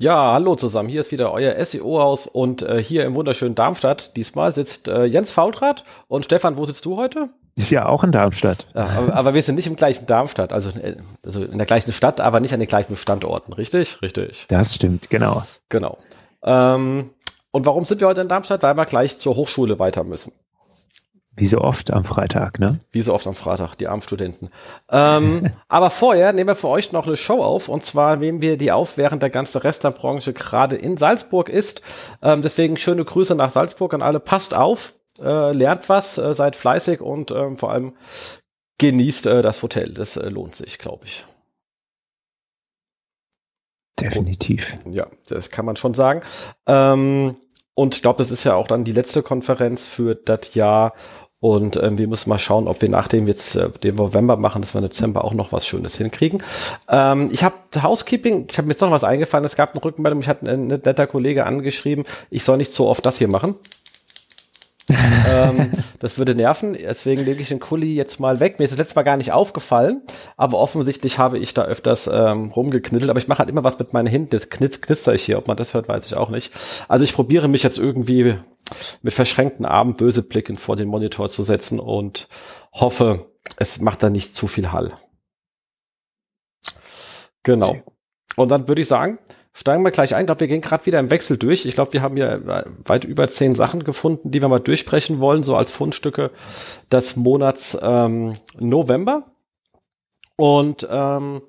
Ja, hallo zusammen. Hier ist wieder euer SEO-Haus und äh, hier im wunderschönen Darmstadt. Diesmal sitzt äh, Jens Faultrat und Stefan, wo sitzt du heute? Ja, auch in Darmstadt. Ja, aber, aber, wir sind nicht im gleichen Darmstadt, also, äh, also in der gleichen Stadt, aber nicht an den gleichen Standorten, richtig? Richtig. Das stimmt, genau. Genau. Ähm, und warum sind wir heute in Darmstadt? Weil wir gleich zur Hochschule weiter müssen. Wie so oft am Freitag, ne? Wie so oft am Freitag, die armen Studenten. Ähm, aber vorher nehmen wir für euch noch eine Show auf und zwar nehmen wir die auf, während der ganze Rest der Branche gerade in Salzburg ist. Ähm, deswegen schöne Grüße nach Salzburg an alle. Passt auf, äh, lernt was, äh, seid fleißig und ähm, vor allem genießt äh, das Hotel. Das äh, lohnt sich, glaube ich. Definitiv. Und, ja, das kann man schon sagen. Ähm, und ich glaube, das ist ja auch dann die letzte Konferenz für das Jahr. Und ähm, wir müssen mal schauen, ob wir nachdem jetzt äh, den November machen, dass wir im Dezember auch noch was Schönes hinkriegen. Ähm, ich habe Housekeeping, ich habe mir jetzt noch was eingefallen. Es gab eine Rückmeldung, mich hat ein netter Kollege angeschrieben, ich soll nicht so oft das hier machen ähm, das würde nerven, deswegen lege ich den Kuli jetzt mal weg. Mir ist das letzte Mal gar nicht aufgefallen, aber offensichtlich habe ich da öfters ähm, rumgeknittelt, aber ich mache halt immer was mit meinen Händen. Das knitz, knitzer ich hier, ob man das hört, weiß ich auch nicht. Also ich probiere mich jetzt irgendwie mit verschränkten Armen böse Blicken vor den Monitor zu setzen und hoffe, es macht da nicht zu viel Hall. Genau. Und dann würde ich sagen, steigen wir gleich ein. Ich glaube, wir gehen gerade wieder im Wechsel durch. Ich glaube, wir haben hier weit über zehn Sachen gefunden, die wir mal durchsprechen wollen, so als Fundstücke des Monats ähm, November. Und ähm,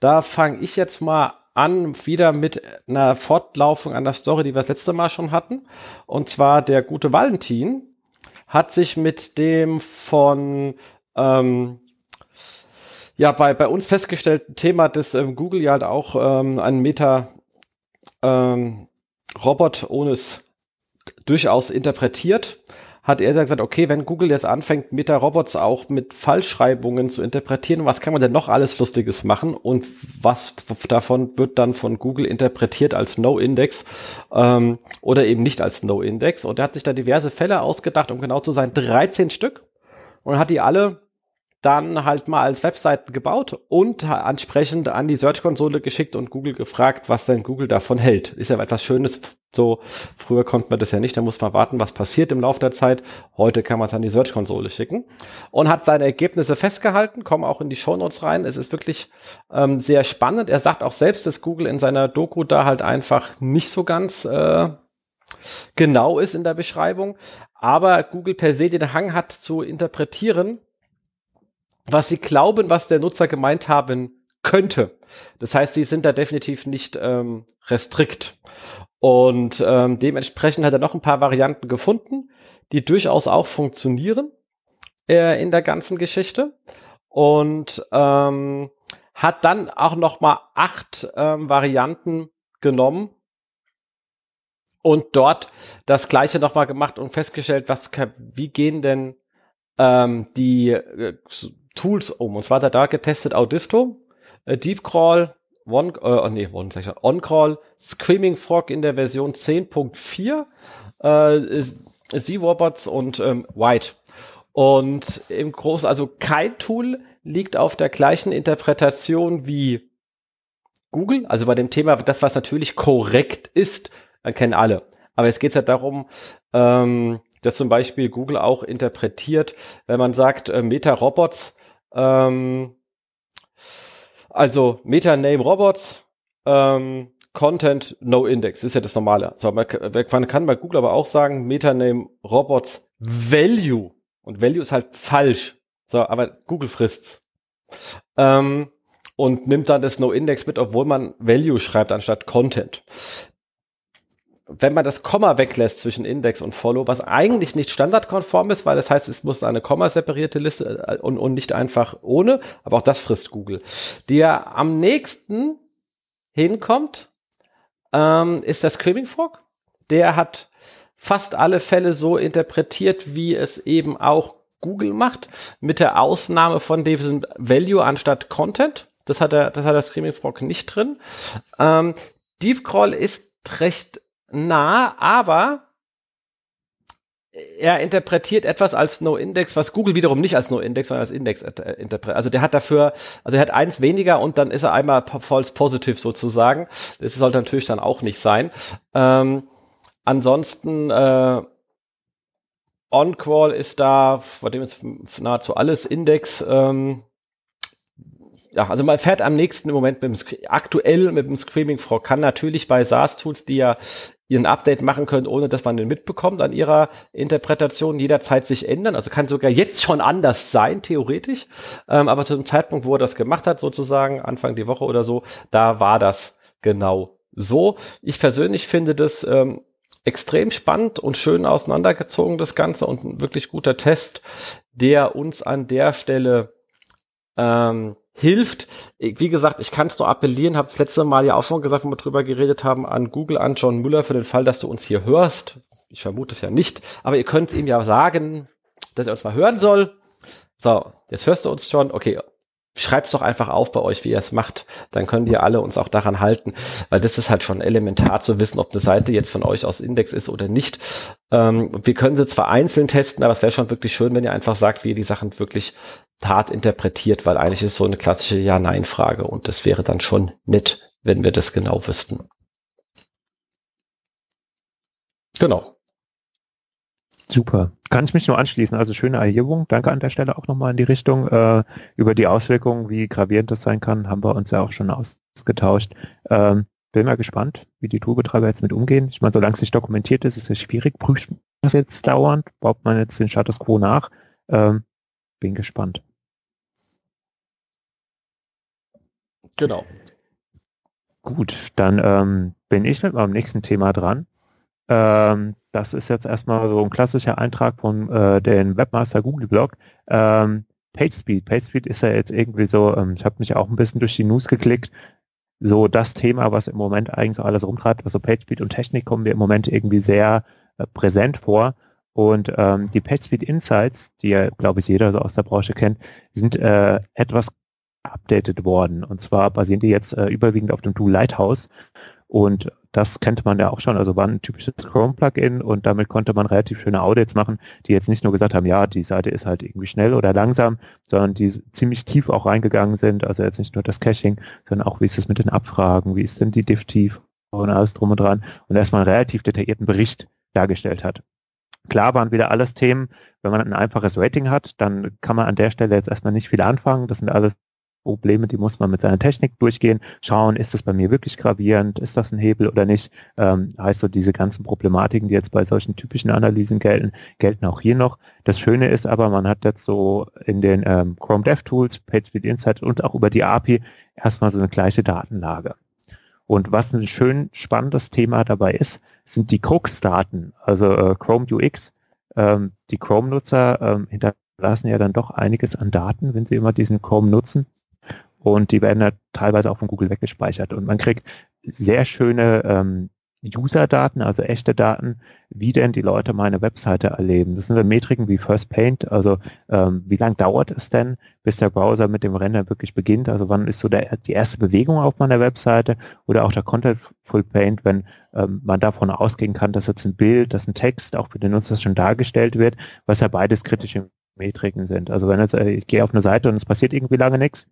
da fange ich jetzt mal an, wieder mit einer Fortlaufung an der Story, die wir das letzte Mal schon hatten. Und zwar der gute Valentin hat sich mit dem von ähm, ja, bei, bei uns festgestellten Thema, dass ähm, Google ja halt auch ähm, einen Meta ähm, Robot es durchaus interpretiert, hat er gesagt, okay, wenn Google jetzt anfängt, Meta-Robots auch mit Fallschreibungen zu interpretieren, was kann man denn noch alles Lustiges machen und was davon wird dann von Google interpretiert als No-Index ähm, oder eben nicht als No-Index. Und er hat sich da diverse Fälle ausgedacht, um genau zu sein, 13 Stück und hat die alle dann halt mal als Webseiten gebaut und entsprechend an die Search-Konsole geschickt und Google gefragt, was denn Google davon hält. Ist ja etwas Schönes. So, früher konnte man das ja nicht, da muss man warten, was passiert im Laufe der Zeit. Heute kann man es an die Search-Konsole schicken und hat seine Ergebnisse festgehalten, kommen auch in die Shownotes rein. Es ist wirklich ähm, sehr spannend. Er sagt auch selbst, dass Google in seiner Doku da halt einfach nicht so ganz äh, genau ist in der Beschreibung, aber Google per se den Hang hat zu interpretieren, was sie glauben, was der Nutzer gemeint haben könnte. Das heißt, sie sind da definitiv nicht ähm, restrikt. Und ähm, dementsprechend hat er noch ein paar Varianten gefunden, die durchaus auch funktionieren äh, in der ganzen Geschichte. Und ähm, hat dann auch noch mal acht ähm, Varianten genommen und dort das gleiche noch mal gemacht und festgestellt, was wie gehen denn ähm, die äh, Tools um. Und zwar hat er da getestet Audisto, äh, Deepcrawl, One, äh, nee, One, sag OnCrawl, Screaming Frog in der Version 10.4, äh, Z-Robots und ähm, White. Und im Großen, also kein Tool liegt auf der gleichen Interpretation wie Google. Also bei dem Thema, das, was natürlich korrekt ist, kennen alle. Aber jetzt geht es ja darum, ähm, dass zum Beispiel Google auch interpretiert, wenn man sagt, äh, Meta-Robots ähm, also Meta-Name Robots, ähm, Content No Index ist ja das Normale. So, man, man kann bei Google aber auch sagen Meta-Name Robots Value und Value ist halt falsch. So, aber Google frisst's. Ähm, und nimmt dann das No-Index mit, obwohl man Value schreibt anstatt Content wenn man das Komma weglässt zwischen Index und Follow, was eigentlich nicht standardkonform ist, weil das heißt, es muss eine Komma-separierte Liste äh, und, und nicht einfach ohne, aber auch das frisst Google. Der am nächsten hinkommt, ähm, ist der Screaming Frog. Der hat fast alle Fälle so interpretiert, wie es eben auch Google macht, mit der Ausnahme von diesem Value anstatt Content. Das hat der, das hat der Screaming Frog nicht drin. Ähm, Deep Crawl ist recht nah, aber er interpretiert etwas als No-Index, was Google wiederum nicht als No-Index, sondern als Index äh, interpretiert. Also der hat dafür, also er hat eins weniger und dann ist er einmal false positive sozusagen. Das sollte natürlich dann auch nicht sein. Ähm, ansonsten äh, On-Call ist da, bei dem ist nahezu alles Index. Ähm, ja, also man fährt am nächsten im Moment mit dem, aktuell mit dem Screaming Frog, kann natürlich bei SaaS-Tools, die ja ihren Update machen können, ohne dass man den mitbekommt, an ihrer Interpretation jederzeit sich ändern. Also kann sogar jetzt schon anders sein, theoretisch. Ähm, aber zu dem Zeitpunkt, wo er das gemacht hat, sozusagen, Anfang die Woche oder so, da war das genau so. Ich persönlich finde das ähm, extrem spannend und schön auseinandergezogen, das Ganze, und ein wirklich guter Test, der uns an der Stelle ähm, hilft. Wie gesagt, ich kann es nur appellieren, habe das letzte Mal ja auch schon gesagt, wenn wir drüber geredet haben, an Google, an John Müller für den Fall, dass du uns hier hörst. Ich vermute es ja nicht, aber ihr könnt ihm ja sagen, dass er uns mal hören soll. So, jetzt hörst du uns schon. Okay, schreibt's doch einfach auf bei euch, wie ihr es macht. Dann können wir alle uns auch daran halten, weil das ist halt schon elementar zu wissen, ob eine Seite jetzt von euch aus Index ist oder nicht. Ähm, wir können sie zwar einzeln testen, aber es wäre schon wirklich schön, wenn ihr einfach sagt, wie ihr die Sachen wirklich Tat interpretiert, weil eigentlich ist so eine klassische Ja-Nein-Frage und das wäre dann schon nett, wenn wir das genau wüssten. Genau. Super. Kann ich mich nur anschließen. Also schöne Erhebung. Danke an der Stelle auch nochmal in die Richtung. Äh, über die Auswirkungen, wie gravierend das sein kann, haben wir uns ja auch schon ausgetauscht. Ähm, bin mal gespannt, wie die Toolbetreiber jetzt mit umgehen. Ich meine, solange es nicht dokumentiert ist, ist es schwierig. Prüft man das jetzt dauernd? Baut man jetzt den Status Quo nach? Ähm, bin gespannt. Genau. Gut, dann ähm, bin ich mit meinem nächsten Thema dran. Ähm, das ist jetzt erstmal so ein klassischer Eintrag von äh, den Webmaster Google Blog. Ähm, PageSpeed. PageSpeed ist ja jetzt irgendwie so, ähm, ich habe mich auch ein bisschen durch die News geklickt, so das Thema, was im Moment eigentlich so alles rumtreibt. Also PageSpeed und Technik kommen mir im Moment irgendwie sehr äh, präsent vor. Und ähm, die PageSpeed Insights, die ja, glaube ich, jeder so aus der Branche kennt, sind äh, etwas updated worden. Und zwar basieren die jetzt äh, überwiegend auf dem Tool Lighthouse. Und das kennt man ja auch schon, also war ein typisches Chrome-Plugin und damit konnte man relativ schöne Audits machen, die jetzt nicht nur gesagt haben, ja, die Seite ist halt irgendwie schnell oder langsam, sondern die ziemlich tief auch reingegangen sind, also jetzt nicht nur das Caching, sondern auch, wie ist es mit den Abfragen, wie ist denn die Diff-Tief und alles drum und dran und erstmal einen relativ detaillierten Bericht dargestellt hat. Klar waren wieder alles Themen, wenn man ein einfaches Rating hat, dann kann man an der Stelle jetzt erstmal nicht viel anfangen. Das sind alles Probleme, die muss man mit seiner Technik durchgehen, schauen, ist das bei mir wirklich gravierend, ist das ein Hebel oder nicht. Ähm, heißt so, diese ganzen Problematiken, die jetzt bei solchen typischen Analysen gelten, gelten auch hier noch. Das Schöne ist aber, man hat jetzt so in den ähm, Chrome DevTools, PageSpeed Insight und auch über die API erstmal so eine gleiche Datenlage. Und was ein schön spannendes Thema dabei ist, sind die Crux-Daten, also äh, Chrome UX. Ähm, die Chrome-Nutzer ähm, hinterlassen ja dann doch einiges an Daten, wenn sie immer diesen Chrome nutzen und die werden da teilweise auch von Google weggespeichert und man kriegt sehr schöne ähm, User-Daten, also echte Daten, wie denn die Leute meine Webseite erleben. Das sind dann Metriken wie First Paint, also ähm, wie lang dauert es denn, bis der Browser mit dem Render wirklich beginnt, also wann ist so der, die erste Bewegung auf meiner Webseite oder auch der Contentful Paint, wenn ähm, man davon ausgehen kann, dass jetzt ein Bild, dass ein Text auch für den Nutzer schon dargestellt wird, was ja beides kritische Metriken sind. Also wenn jetzt, äh, ich gehe auf eine Seite und es passiert irgendwie lange nichts,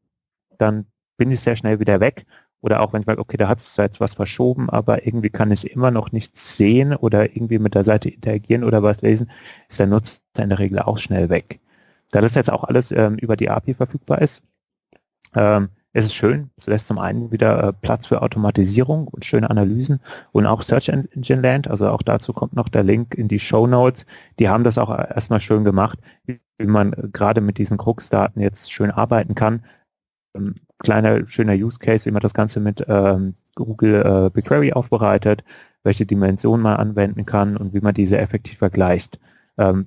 dann bin ich sehr schnell wieder weg. Oder auch wenn ich merke, okay, da hat es jetzt was verschoben, aber irgendwie kann ich immer noch nichts sehen oder irgendwie mit der Seite interagieren oder was lesen, ist der Nutzer in der Regel auch schnell weg. Da das jetzt auch alles ähm, über die API verfügbar ist, ähm, ist es schön. Es lässt zum einen wieder äh, Platz für Automatisierung und schöne Analysen und auch Search Engine Land. Also auch dazu kommt noch der Link in die Show Notes. Die haben das auch erstmal schön gemacht, wie man äh, gerade mit diesen Krux-Daten jetzt schön arbeiten kann ähm, kleiner, schöner Use Case, wie man das Ganze mit ähm, Google äh, BigQuery aufbereitet, welche Dimensionen man anwenden kann und wie man diese effektiv vergleicht. Ähm,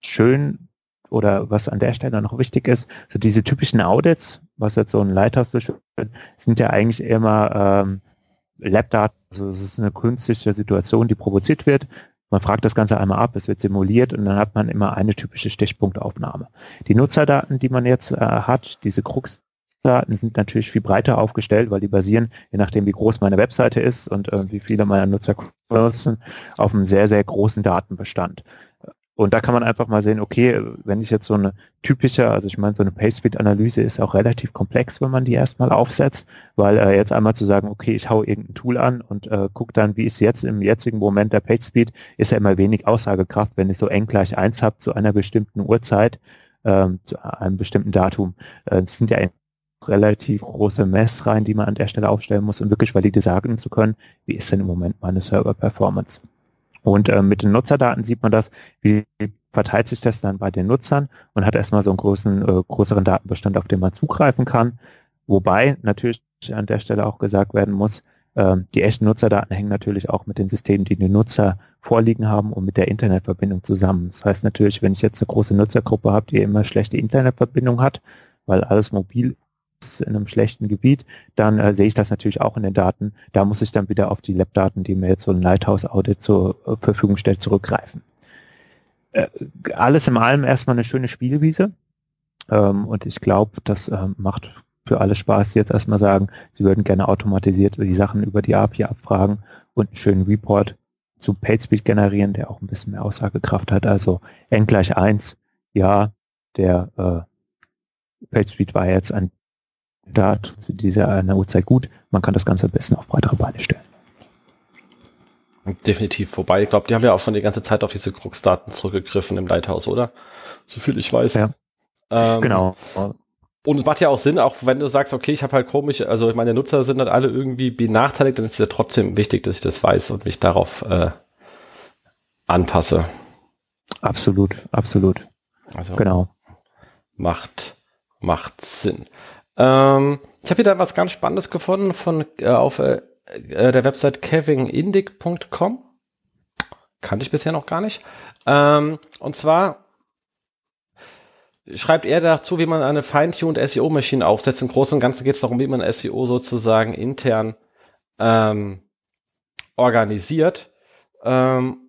schön oder was an der Stelle noch wichtig ist, so diese typischen Audits, was jetzt so ein Lighthouse durchführt, sind ja eigentlich immer ähm, Lab-Daten, also es ist eine künstliche Situation, die provoziert wird. Man fragt das Ganze einmal ab, es wird simuliert und dann hat man immer eine typische Stichpunktaufnahme. Die Nutzerdaten, die man jetzt äh, hat, diese Krux-Daten sind natürlich viel breiter aufgestellt, weil die basieren, je nachdem wie groß meine Webseite ist und äh, wie viele meiner Nutzer nutzen, auf einem sehr, sehr großen Datenbestand. Und da kann man einfach mal sehen, okay, wenn ich jetzt so eine typische, also ich meine, so eine PageSpeed-Analyse ist auch relativ komplex, wenn man die erstmal aufsetzt, weil äh, jetzt einmal zu sagen, okay, ich hau irgendein Tool an und äh, gucke dann, wie ist jetzt im jetzigen Moment der PageSpeed, ist ja immer wenig Aussagekraft, wenn ich so eng gleich eins habe zu einer bestimmten Uhrzeit, ähm, zu einem bestimmten Datum. Äh, sind ja relativ große Messreihen, die man an der Stelle aufstellen muss, um wirklich valide sagen zu können, wie ist denn im Moment meine Server-Performance. Und äh, mit den Nutzerdaten sieht man das, wie verteilt sich das dann bei den Nutzern und hat erstmal so einen großen, äh, größeren Datenbestand, auf den man zugreifen kann. Wobei natürlich an der Stelle auch gesagt werden muss, äh, die echten Nutzerdaten hängen natürlich auch mit den Systemen, die die Nutzer vorliegen haben und mit der Internetverbindung zusammen. Das heißt natürlich, wenn ich jetzt eine große Nutzergruppe habe, die immer schlechte Internetverbindung hat, weil alles mobil in einem schlechten Gebiet, dann äh, sehe ich das natürlich auch in den Daten. Da muss ich dann wieder auf die Lab-Daten, die mir jetzt so ein Lighthouse-Audit zur äh, Verfügung stellt, zurückgreifen. Äh, alles in allem erstmal eine schöne Spielwiese. Ähm, und ich glaube, das ähm, macht für alle Spaß, jetzt erstmal sagen, sie würden gerne automatisiert die Sachen über die API abfragen und einen schönen Report zu PageSpeed generieren, der auch ein bisschen mehr Aussagekraft hat. Also n gleich 1, ja, der äh, PageSpeed war jetzt ein da zu dieser einer Uhrzeit gut. Man kann das Ganze am besten auf breitere Beine stellen. Definitiv vorbei. Ich glaube, die haben ja auch schon die ganze Zeit auf diese Krux-Daten zurückgegriffen im Lighthouse, oder? So viel ich weiß. Ja. Ähm, genau. Und es macht ja auch Sinn, auch wenn du sagst, okay, ich habe halt komisch, also meine Nutzer sind halt alle irgendwie benachteiligt, dann ist es ja trotzdem wichtig, dass ich das weiß und mich darauf äh, anpasse. Absolut, absolut. Also genau. Macht, macht Sinn. Ähm, ich habe wieder was ganz Spannendes gefunden von äh, auf äh, äh der Website kevinindic.com. Kannte ich bisher noch gar nicht. Ähm, und zwar schreibt er dazu, wie man eine fine-tuned SEO-Maschine aufsetzt. Im Großen und Ganzen geht es darum, wie man SEO sozusagen intern ähm, organisiert. Ähm,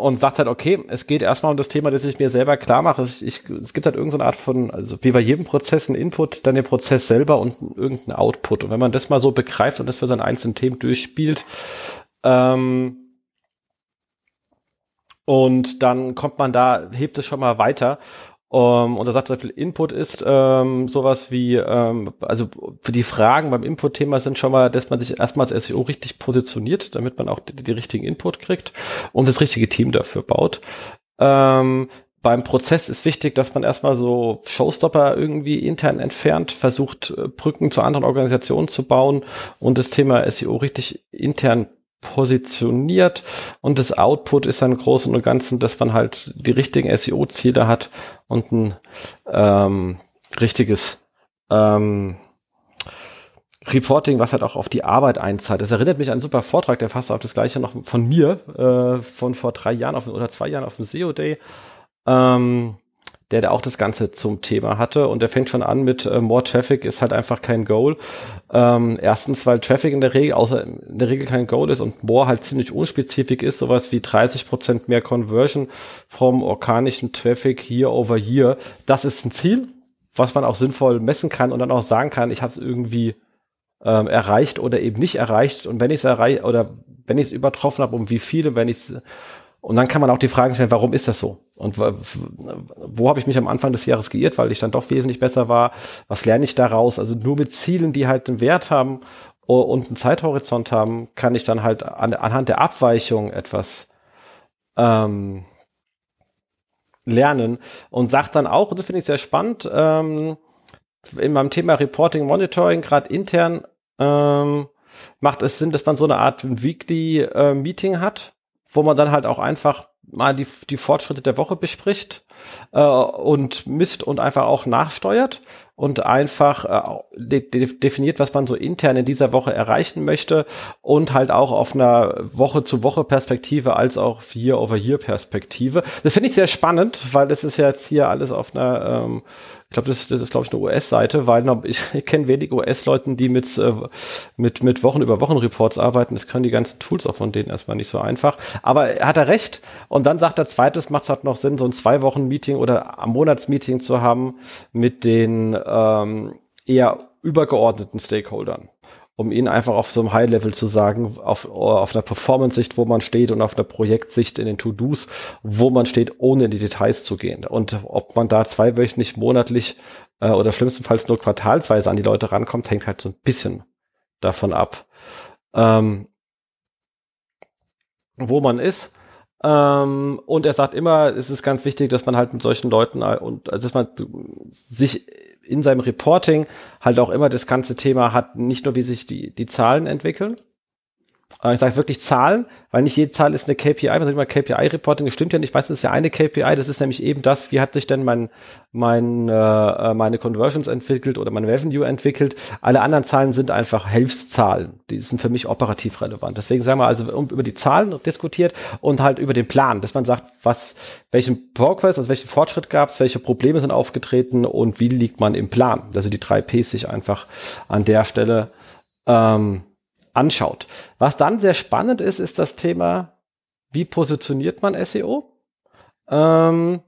und sagt halt, okay, es geht erstmal um das Thema, das ich mir selber klar mache. Ich, ich, es gibt halt irgendeine Art von, also wie bei jedem Prozess ein Input, dann den Prozess selber und irgendein Output. Und wenn man das mal so begreift und das für seine einzelnen Themen durchspielt, ähm, und dann kommt man da, hebt es schon mal weiter. Um, und er sagt zum Beispiel, Input ist ähm, sowas wie, ähm, also für die Fragen beim Input-Thema sind schon mal, dass man sich erstmal als SEO richtig positioniert, damit man auch die, die richtigen Input kriegt und das richtige Team dafür baut. Ähm, beim Prozess ist wichtig, dass man erstmal so Showstopper irgendwie intern entfernt, versucht, äh, Brücken zu anderen Organisationen zu bauen und das Thema SEO richtig intern positioniert und das Output ist dann im Großen und Ganzen, dass man halt die richtigen SEO-Ziele hat und ein ähm, richtiges ähm, Reporting, was halt auch auf die Arbeit einzahlt. Das erinnert mich an einen super Vortrag, der fast auf das gleiche noch von mir, äh, von vor drei Jahren auf, oder zwei Jahren auf dem SEO Day. Ähm, der, der auch das Ganze zum Thema hatte. Und der fängt schon an mit äh, More Traffic ist halt einfach kein Goal. Ähm, erstens, weil Traffic in der Regel, außer in der Regel kein Goal ist und More halt ziemlich unspezifisch ist, sowas wie 30 Prozent mehr Conversion vom organischen Traffic hier over hier. Das ist ein Ziel, was man auch sinnvoll messen kann und dann auch sagen kann, ich habe es irgendwie ähm, erreicht oder eben nicht erreicht. Und wenn ich es erreicht oder wenn ich es übertroffen habe, um wie viele, wenn ich es und dann kann man auch die Frage stellen, warum ist das so? Und wo habe ich mich am Anfang des Jahres geirrt, weil ich dann doch wesentlich besser war? Was lerne ich daraus? Also nur mit Zielen, die halt einen Wert haben und einen Zeithorizont haben, kann ich dann halt an, anhand der Abweichung etwas ähm, lernen. Und sagt dann auch, und das finde ich sehr spannend, ähm, in meinem Thema Reporting, Monitoring, gerade intern, ähm, macht es Sinn, dass man so eine Art Weekly äh, Meeting hat, wo man dann halt auch einfach mal die, die Fortschritte der Woche bespricht äh, und misst und einfach auch nachsteuert und einfach äh, de definiert, was man so intern in dieser Woche erreichen möchte und halt auch auf einer Woche-zu-Woche-Perspektive als auch Year-over-Year-Perspektive. Das finde ich sehr spannend, weil das ist ja jetzt hier alles auf einer ähm, ich glaube, das, das ist, glaube ich, eine US-Seite, weil ich, ich kenne wenig US-Leuten, die mit, äh, mit, mit Wochen über Wochen Reports arbeiten. Das können die ganzen Tools auch von denen erstmal nicht so einfach. Aber er hat er recht. Und dann sagt er, zweites macht es halt noch Sinn, so ein zwei Wochen Meeting oder am Monatsmeeting zu haben mit den ähm, eher übergeordneten Stakeholdern um ihnen einfach auf so einem High-Level zu sagen, auf, auf einer Performance-Sicht, wo man steht und auf einer Projektsicht in den To-Dos, wo man steht, ohne in die Details zu gehen. Und ob man da zweiwöchentlich, monatlich äh, oder schlimmstenfalls nur quartalsweise an die Leute rankommt, hängt halt so ein bisschen davon ab, ähm, wo man ist. Ähm, und er sagt immer, es ist ganz wichtig, dass man halt mit solchen Leuten äh, und also dass man sich in seinem Reporting halt auch immer das ganze Thema hat, nicht nur wie sich die, die Zahlen entwickeln, ich sage wirklich Zahlen, weil nicht jede Zahl ist eine KPI, man sagt immer KPI-Reporting, das stimmt ja nicht, meistens ist ja eine KPI, das ist nämlich eben das, wie hat sich denn mein, mein, äh, meine Conversions entwickelt oder mein Revenue entwickelt. Alle anderen Zahlen sind einfach Hilfszahlen, die sind für mich operativ relevant. Deswegen sagen wir also über die Zahlen diskutiert und halt über den Plan, dass man sagt, was, welchen Progress, also welchen Fortschritt gab es, welche Probleme sind aufgetreten und wie liegt man im Plan. Also die drei Ps sich einfach an der Stelle ähm, anschaut. Was dann sehr spannend ist, ist das Thema, wie positioniert man SEO? Ähm,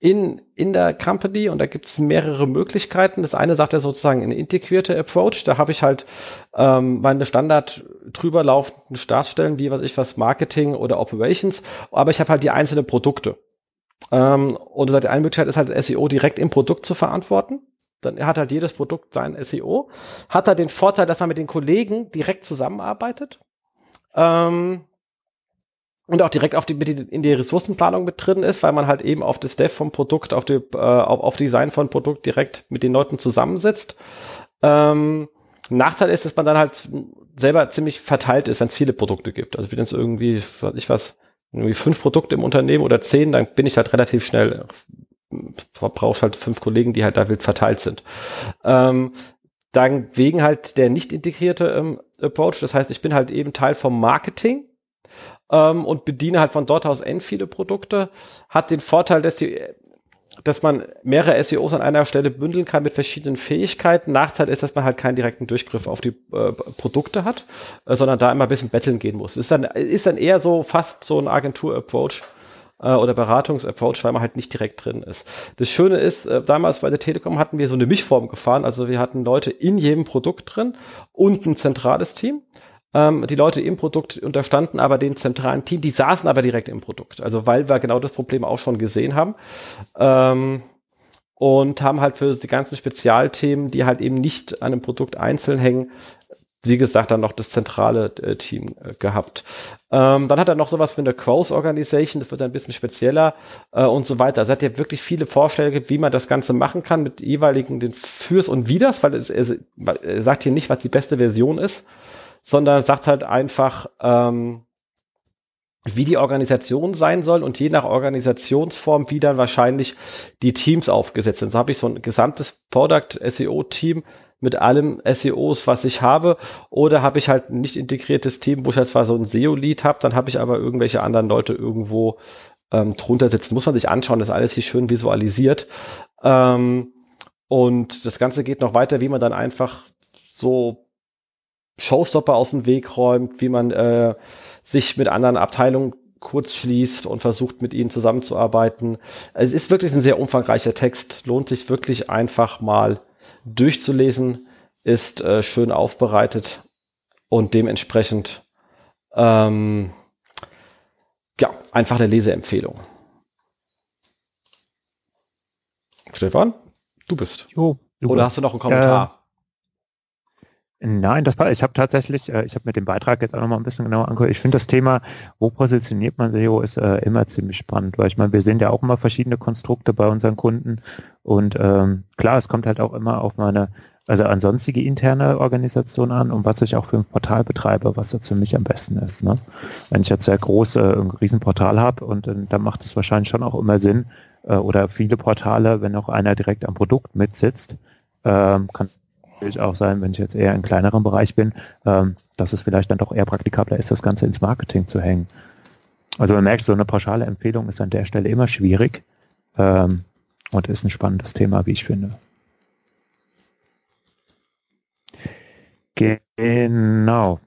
in, in der Company und da gibt es mehrere Möglichkeiten. Das eine sagt er sozusagen eine integrierte Approach. Da habe ich halt ähm, meine Standard drüber laufenden Startstellen, wie was ich was Marketing oder Operations, aber ich habe halt die einzelnen Produkte. Ähm, und die eine Möglichkeit ist halt SEO direkt im Produkt zu verantworten. Dann hat halt jedes Produkt sein SEO. Hat er den Vorteil, dass man mit den Kollegen direkt zusammenarbeitet. Ähm, und auch direkt auf die, in die Ressourcenplanung mit drin ist, weil man halt eben auf das Dev vom Produkt, auf die, äh, auf, auf Design von Produkt direkt mit den Leuten zusammensitzt. Ähm, Nachteil ist, dass man dann halt selber ziemlich verteilt ist, wenn es viele Produkte gibt. Also wenn es irgendwie, weiß ich was, irgendwie fünf Produkte im Unternehmen oder zehn, dann bin ich halt relativ schnell brauchst halt fünf Kollegen, die halt da wild verteilt sind. Ähm, dann wegen halt der nicht integrierte ähm, Approach, das heißt, ich bin halt eben Teil vom Marketing ähm, und bediene halt von dort aus end viele Produkte, hat den Vorteil, dass die dass man mehrere SEOs an einer Stelle bündeln kann mit verschiedenen Fähigkeiten. Nachteil ist, dass man halt keinen direkten Durchgriff auf die äh, Produkte hat, äh, sondern da immer ein bisschen betteln gehen muss. Ist dann, ist dann eher so fast so ein Agentur-Approach, äh, oder Beratungsapproach, weil man halt nicht direkt drin ist. Das Schöne ist, äh, damals bei der Telekom hatten wir so eine Mischform gefahren, also wir hatten Leute in jedem Produkt drin und ein zentrales Team. Ähm, die Leute im Produkt unterstanden aber den zentralen Team, die saßen aber direkt im Produkt. Also weil wir genau das Problem auch schon gesehen haben. Ähm, und haben halt für die ganzen Spezialthemen, die halt eben nicht an einem Produkt einzeln hängen, wie gesagt, dann noch das zentrale äh, Team äh, gehabt. Ähm, dann hat er noch sowas wie eine Crows Organization, das wird ein bisschen spezieller äh, und so weiter. Also hat er wirklich viele Vorschläge, wie man das Ganze machen kann mit jeweiligen den Fürs und Widers, weil es, er, er sagt hier nicht, was die beste Version ist, sondern sagt halt einfach, ähm, wie die Organisation sein soll und je nach Organisationsform, wie dann wahrscheinlich die Teams aufgesetzt sind. So habe ich so ein gesamtes Product SEO Team mit allem SEOs, was ich habe, oder habe ich halt ein nicht integriertes Team, wo ich halt zwar so ein SEO-Lead habe, dann habe ich aber irgendwelche anderen Leute irgendwo ähm, drunter sitzen. Muss man sich anschauen, das ist alles hier schön visualisiert. Ähm, und das Ganze geht noch weiter, wie man dann einfach so Showstopper aus dem Weg räumt, wie man äh, sich mit anderen Abteilungen kurz schließt und versucht mit ihnen zusammenzuarbeiten. Es ist wirklich ein sehr umfangreicher Text, lohnt sich wirklich einfach mal durchzulesen, ist äh, schön aufbereitet und dementsprechend ähm, ja, einfach eine Leseempfehlung. Stefan, du bist. Jo, Oder hast du noch einen Kommentar? Nein, das war, ich habe tatsächlich, äh, ich habe mir den Beitrag jetzt auch noch mal ein bisschen genauer angeguckt. Ich finde das Thema, wo positioniert man SEO, ist äh, immer ziemlich spannend, weil ich meine, wir sehen ja auch immer verschiedene Konstrukte bei unseren Kunden und ähm, klar, es kommt halt auch immer auf meine, also an sonstige interne Organisation an und was ich auch für ein Portal betreibe, was jetzt für mich am besten ist. Ne? Wenn ich jetzt sehr groß äh, ein Riesenportal habe und äh, dann macht es wahrscheinlich schon auch immer Sinn, äh, oder viele Portale, wenn auch einer direkt am Produkt mitsitzt. Ähm, kann natürlich auch sein, wenn ich jetzt eher in kleineren Bereich bin, ähm, dass es vielleicht dann doch eher praktikabler ist, das Ganze ins Marketing zu hängen. Also man merkt, so eine pauschale Empfehlung ist an der Stelle immer schwierig ähm, und ist ein spannendes Thema, wie ich finde. Genau.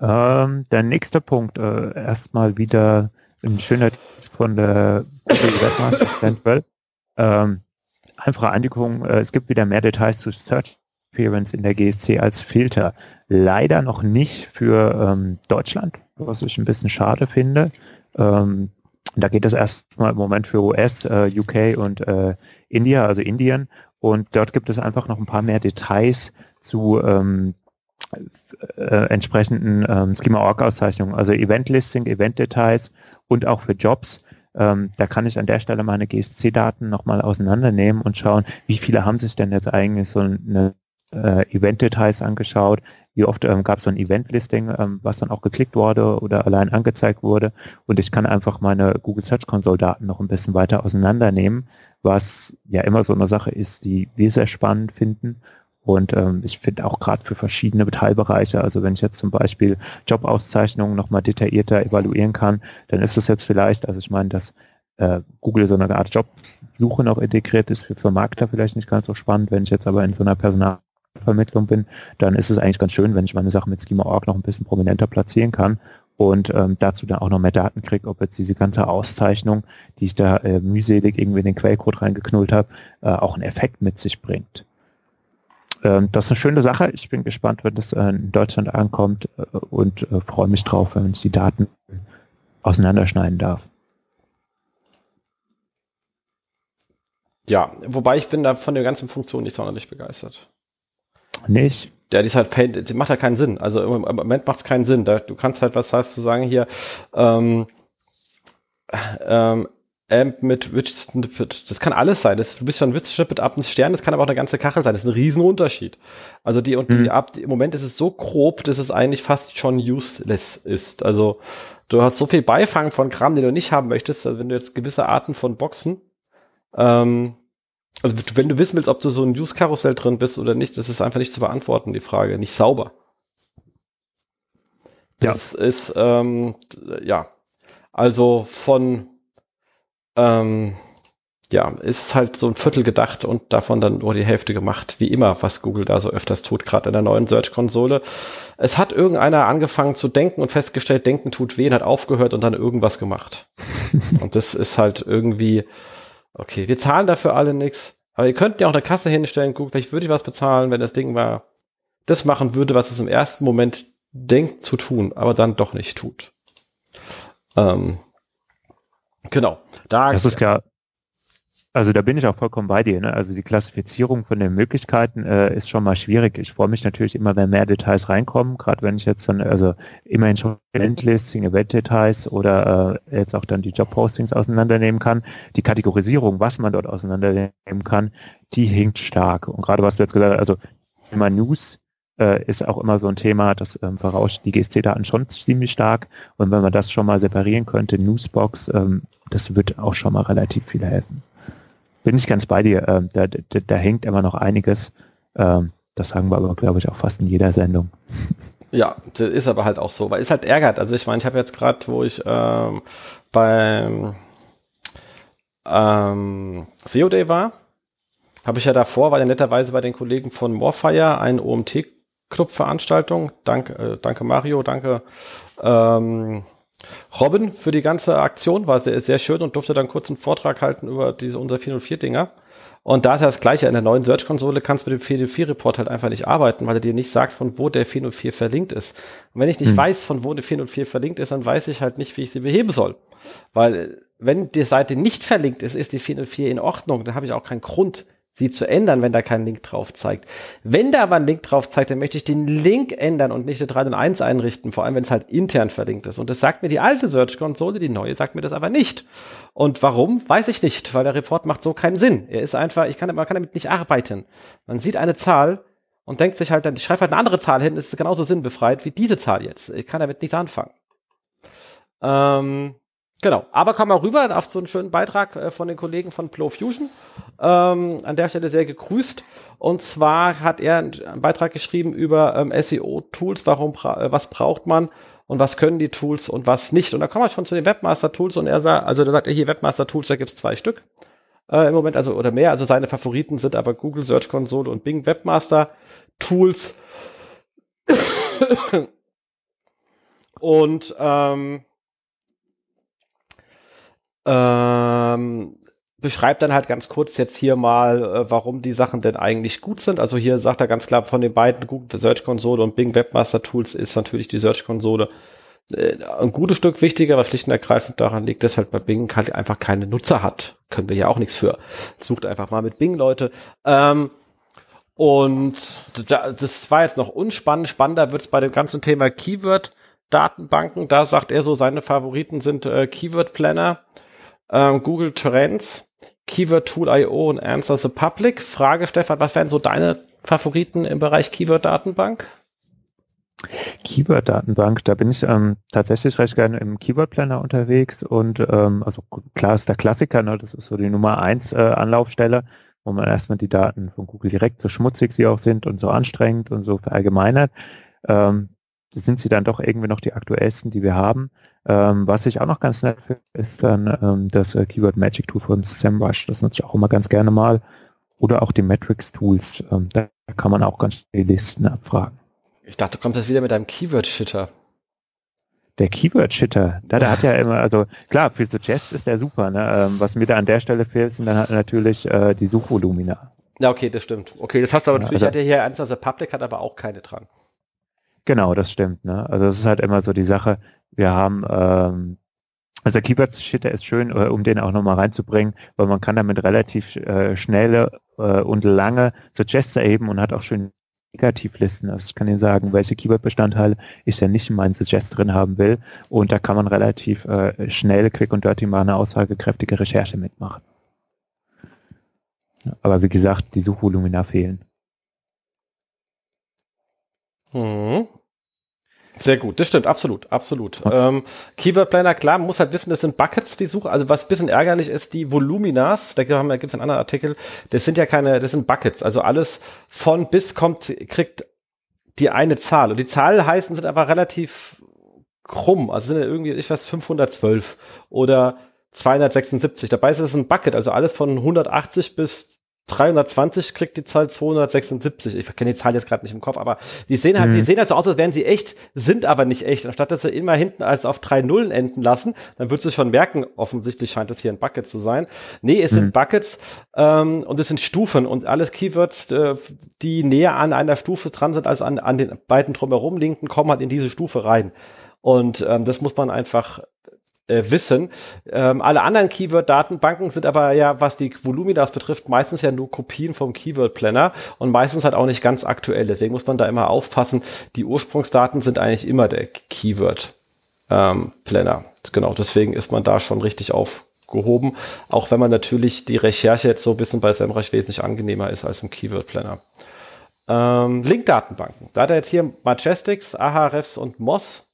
Ähm, der nächste Punkt, äh, erstmal wieder ein schöner von der Google Webmaster Central. Ähm, einfache Ankündigung, äh, es gibt wieder mehr Details zu Search Appearance in der GSC als Filter. Leider noch nicht für ähm, Deutschland, was ich ein bisschen schade finde. Ähm, da geht es erstmal im Moment für US, äh, UK und äh, India, also Indien. Und dort gibt es einfach noch ein paar mehr Details zu ähm, äh, entsprechenden ähm, Schema-Org-Auszeichnungen, also Event-Listing, Event-Details und auch für Jobs. Ähm, da kann ich an der Stelle meine GSC-Daten nochmal auseinandernehmen und schauen, wie viele haben sich denn jetzt eigentlich so eine äh, Event-Details angeschaut, wie oft ähm, gab es so ein Event-Listing, ähm, was dann auch geklickt wurde oder allein angezeigt wurde. Und ich kann einfach meine Google Search Console-Daten noch ein bisschen weiter auseinandernehmen, was ja immer so eine Sache ist, die wir sehr spannend finden. Und ähm, ich finde auch gerade für verschiedene Teilbereiche, also wenn ich jetzt zum Beispiel Jobauszeichnungen nochmal detaillierter evaluieren kann, dann ist es jetzt vielleicht, also ich meine, dass äh, Google so eine Art Jobsuche noch integriert ist für Vermarkter vielleicht nicht ganz so spannend. Wenn ich jetzt aber in so einer Personalvermittlung bin, dann ist es eigentlich ganz schön, wenn ich meine Sachen mit Schema.org noch ein bisschen prominenter platzieren kann und ähm, dazu dann auch noch mehr Daten kriege, ob jetzt diese ganze Auszeichnung, die ich da äh, mühselig irgendwie in den Quellcode reingeknullt habe, äh, auch einen Effekt mit sich bringt. Ähm, das ist eine schöne Sache. Ich bin gespannt, wenn das äh, in Deutschland ankommt äh, und äh, freue mich drauf, wenn ich die Daten auseinanderschneiden darf. Ja, wobei ich bin da von der ganzen Funktion nicht sonderlich begeistert. Nicht? Ja, ist halt pain, die macht halt keinen Sinn. Also im, Moment macht es keinen Sinn. Da, du kannst halt, was heißt zu sagen hier, ähm, ähm, Amp mit Witch Snippet. Das kann alles sein. Das, du bist schon ein Witch Snippet ab einem Stern, das kann aber auch eine ganze Kachel sein. Das ist ein Riesenunterschied. Also die und die mhm. ab, im Moment ist es so grob, dass es eigentlich fast schon useless ist. Also du hast so viel Beifang von Kram, den du nicht haben möchtest, also wenn du jetzt gewisse Arten von Boxen, ähm, also wenn du wissen willst, ob du so ein Use-Karussell drin bist oder nicht, das ist einfach nicht zu beantworten, die Frage. Nicht sauber. Das ja. ist, ähm, ja, also von ähm, ja, ist halt so ein Viertel gedacht und davon dann nur die Hälfte gemacht, wie immer, was Google da so öfters tut, gerade in der neuen Search-Konsole. Es hat irgendeiner angefangen zu denken und festgestellt, denken tut weh, hat aufgehört und dann irgendwas gemacht. und das ist halt irgendwie, okay, wir zahlen dafür alle nichts, aber ihr könnt ja auch eine Kasse hinstellen, Google, vielleicht würde ich was bezahlen, wenn das Ding mal das machen würde, was es im ersten Moment denkt zu tun, aber dann doch nicht tut. Ähm, Genau. Da das ist ja, also da bin ich auch vollkommen bei dir. Ne? Also die Klassifizierung von den Möglichkeiten äh, ist schon mal schwierig. Ich freue mich natürlich immer, wenn mehr Details reinkommen, gerade wenn ich jetzt dann, also immerhin schon Eventlisting, Event-Details oder äh, jetzt auch dann die Job-Postings auseinandernehmen kann. Die Kategorisierung, was man dort auseinandernehmen kann, die hinkt stark. Und gerade was du jetzt gesagt hast, also immer News äh, ist auch immer so ein Thema, das ähm, verrauscht die GSC-Daten schon ziemlich stark. Und wenn man das schon mal separieren könnte, Newsbox, ähm, das wird auch schon mal relativ viel helfen. Bin ich ganz bei dir, ähm, da, da, da hängt immer noch einiges. Ähm, das sagen wir aber, glaube ich, auch fast in jeder Sendung. Ja, das ist aber halt auch so, weil es halt ärgert. Also ich meine, ich habe jetzt gerade, wo ich ähm, beim ähm, SEO Day war, habe ich ja davor, war ja netterweise bei den Kollegen von Morfire ein OMT Clubveranstaltung. Danke, äh, danke Mario, danke ähm, Robin für die ganze Aktion. War sehr, sehr schön und durfte dann kurz einen Vortrag halten über diese unser 404-Dinger. Und da ist ja das Gleiche. In der neuen Search-Konsole kannst du mit dem 404-Report halt einfach nicht arbeiten, weil er dir nicht sagt, von wo der 404 verlinkt ist. Und wenn ich nicht hm. weiß, von wo der 404 verlinkt ist, dann weiß ich halt nicht, wie ich sie beheben soll. Weil wenn die Seite nicht verlinkt ist, ist die 404 in Ordnung. Dann habe ich auch keinen Grund, sie zu ändern, wenn da kein Link drauf zeigt. Wenn da aber ein Link drauf zeigt, dann möchte ich den Link ändern und nicht eine 3 und 1 einrichten, vor allem wenn es halt intern verlinkt ist. Und das sagt mir die alte Search-Konsole, die neue sagt mir das aber nicht. Und warum, weiß ich nicht, weil der Report macht so keinen Sinn. Er ist einfach, ich kann, man kann damit nicht arbeiten. Man sieht eine Zahl und denkt sich halt dann, ich schreibe halt eine andere Zahl hin, ist genauso sinnbefreit wie diese Zahl jetzt. Ich kann damit nichts anfangen. Ähm, Genau, aber komm mal rüber auf so einen schönen Beitrag äh, von den Kollegen von Flow Fusion. Ähm, an der Stelle sehr gegrüßt. Und zwar hat er einen Beitrag geschrieben über ähm, SEO-Tools, warum äh, was braucht man und was können die Tools und was nicht. Und da kommen wir schon zu den Webmaster-Tools und er sagt, also da sagt er hier Webmaster-Tools, da gibt es zwei Stück äh, im Moment, also oder mehr. Also seine Favoriten sind aber Google Search Console und Bing Webmaster-Tools. und ähm, ähm, beschreibt dann halt ganz kurz jetzt hier mal, äh, warum die Sachen denn eigentlich gut sind. Also hier sagt er ganz klar, von den beiden Google Search Konsole und Bing Webmaster Tools ist natürlich die Search Konsole äh, ein gutes Stück wichtiger, was schlicht und ergreifend daran liegt, dass halt bei Bing halt einfach keine Nutzer hat. Können wir ja auch nichts für. Sucht einfach mal mit Bing, Leute. Ähm, und das war jetzt noch unspannend. Spannender wird es bei dem ganzen Thema Keyword-Datenbanken. Da sagt er so, seine Favoriten sind äh, Keyword Planner ähm, Google Trends, Keyword Tool IO und Answer the Public. Frage, Stefan, was wären so deine Favoriten im Bereich Keyword Datenbank? Keyword-Datenbank, da bin ich ähm, tatsächlich recht gerne im Keyword-Planner unterwegs und ähm, also klar ist der Klassiker, ne, das ist so die Nummer eins äh, Anlaufstelle, wo man erstmal die Daten von Google direkt so schmutzig sie auch sind und so anstrengend und so verallgemeinert, ähm, sind sie dann doch irgendwie noch die aktuellsten, die wir haben. Ähm, was ich auch noch ganz nett finde, ist dann ähm, das äh, Keyword Magic Tool von SEMrush. Das nutze ich auch immer ganz gerne mal. Oder auch die Metrics Tools. Ähm, da kann man auch ganz viele Listen abfragen. Ich dachte, du kommst jetzt wieder mit einem Keyword-Shitter. Der Keyword-Shitter, da, der hat ja immer, also klar, für Suggest ist der super. Ne? Ähm, was mir da an der Stelle fehlt, sind dann halt natürlich äh, die Suchvolumina. Ja, okay, das stimmt. Okay, das hast du aber natürlich, also, hat ja hier Answer the Public, hat aber auch keine dran. Genau, das stimmt. Ne? Also es ist halt immer so die Sache, wir haben, ähm, also Keyword-Shitter ist schön, äh, um den auch nochmal reinzubringen, weil man kann damit relativ äh, schnelle äh, und lange Suggests erheben und hat auch schön Negativlisten. Also ich kann Ihnen sagen, welche Keyword-Bestandteile ich ja nicht in meinen Suggest drin haben will. Und da kann man relativ äh, schnell, quick und dirty mal eine aussagekräftige Recherche mitmachen. Aber wie gesagt, die Suchvolumina fehlen. Mhm. Sehr gut, das stimmt, absolut, absolut. Ähm, Keyword Planner, klar, man muss halt wissen, das sind Buckets, die Suche. Also was bisschen ärgerlich ist, die Voluminas, da gibt es einen anderen Artikel, das sind ja keine, das sind Buckets. Also alles von bis kommt, kriegt die eine Zahl. Und die Zahl heißen sind aber relativ krumm. Also sind ja irgendwie, ich weiß, 512 oder 276. Dabei ist es ein Bucket, also alles von 180 bis 320 kriegt die Zahl 276. Ich kenne die Zahl jetzt gerade nicht im Kopf, aber die sehen halt, mhm. die sehen halt so aus, als wären sie echt, sind aber nicht echt. Anstatt dass sie immer hinten als auf drei Nullen enden lassen, dann würdest du schon merken, offensichtlich scheint das hier ein Bucket zu sein. Nee, es mhm. sind Buckets ähm, und es sind Stufen und alles Keywords, äh, die näher an einer Stufe dran sind als an, an den beiden drumherum linken, kommen halt in diese Stufe rein. Und ähm, das muss man einfach äh, wissen. Ähm, alle anderen Keyword-Datenbanken sind aber ja, was die Voluminas betrifft, meistens ja nur Kopien vom Keyword-Planner und meistens halt auch nicht ganz aktuell. Deswegen muss man da immer aufpassen. Die Ursprungsdaten sind eigentlich immer der Keyword-Planner. Genau, deswegen ist man da schon richtig aufgehoben. Auch wenn man natürlich die Recherche jetzt so ein bisschen bei SEMrush wesentlich angenehmer ist als im Keyword-Planner. Ähm, Link-Datenbanken. Da hat er jetzt hier Majestics, Ahrefs und Moss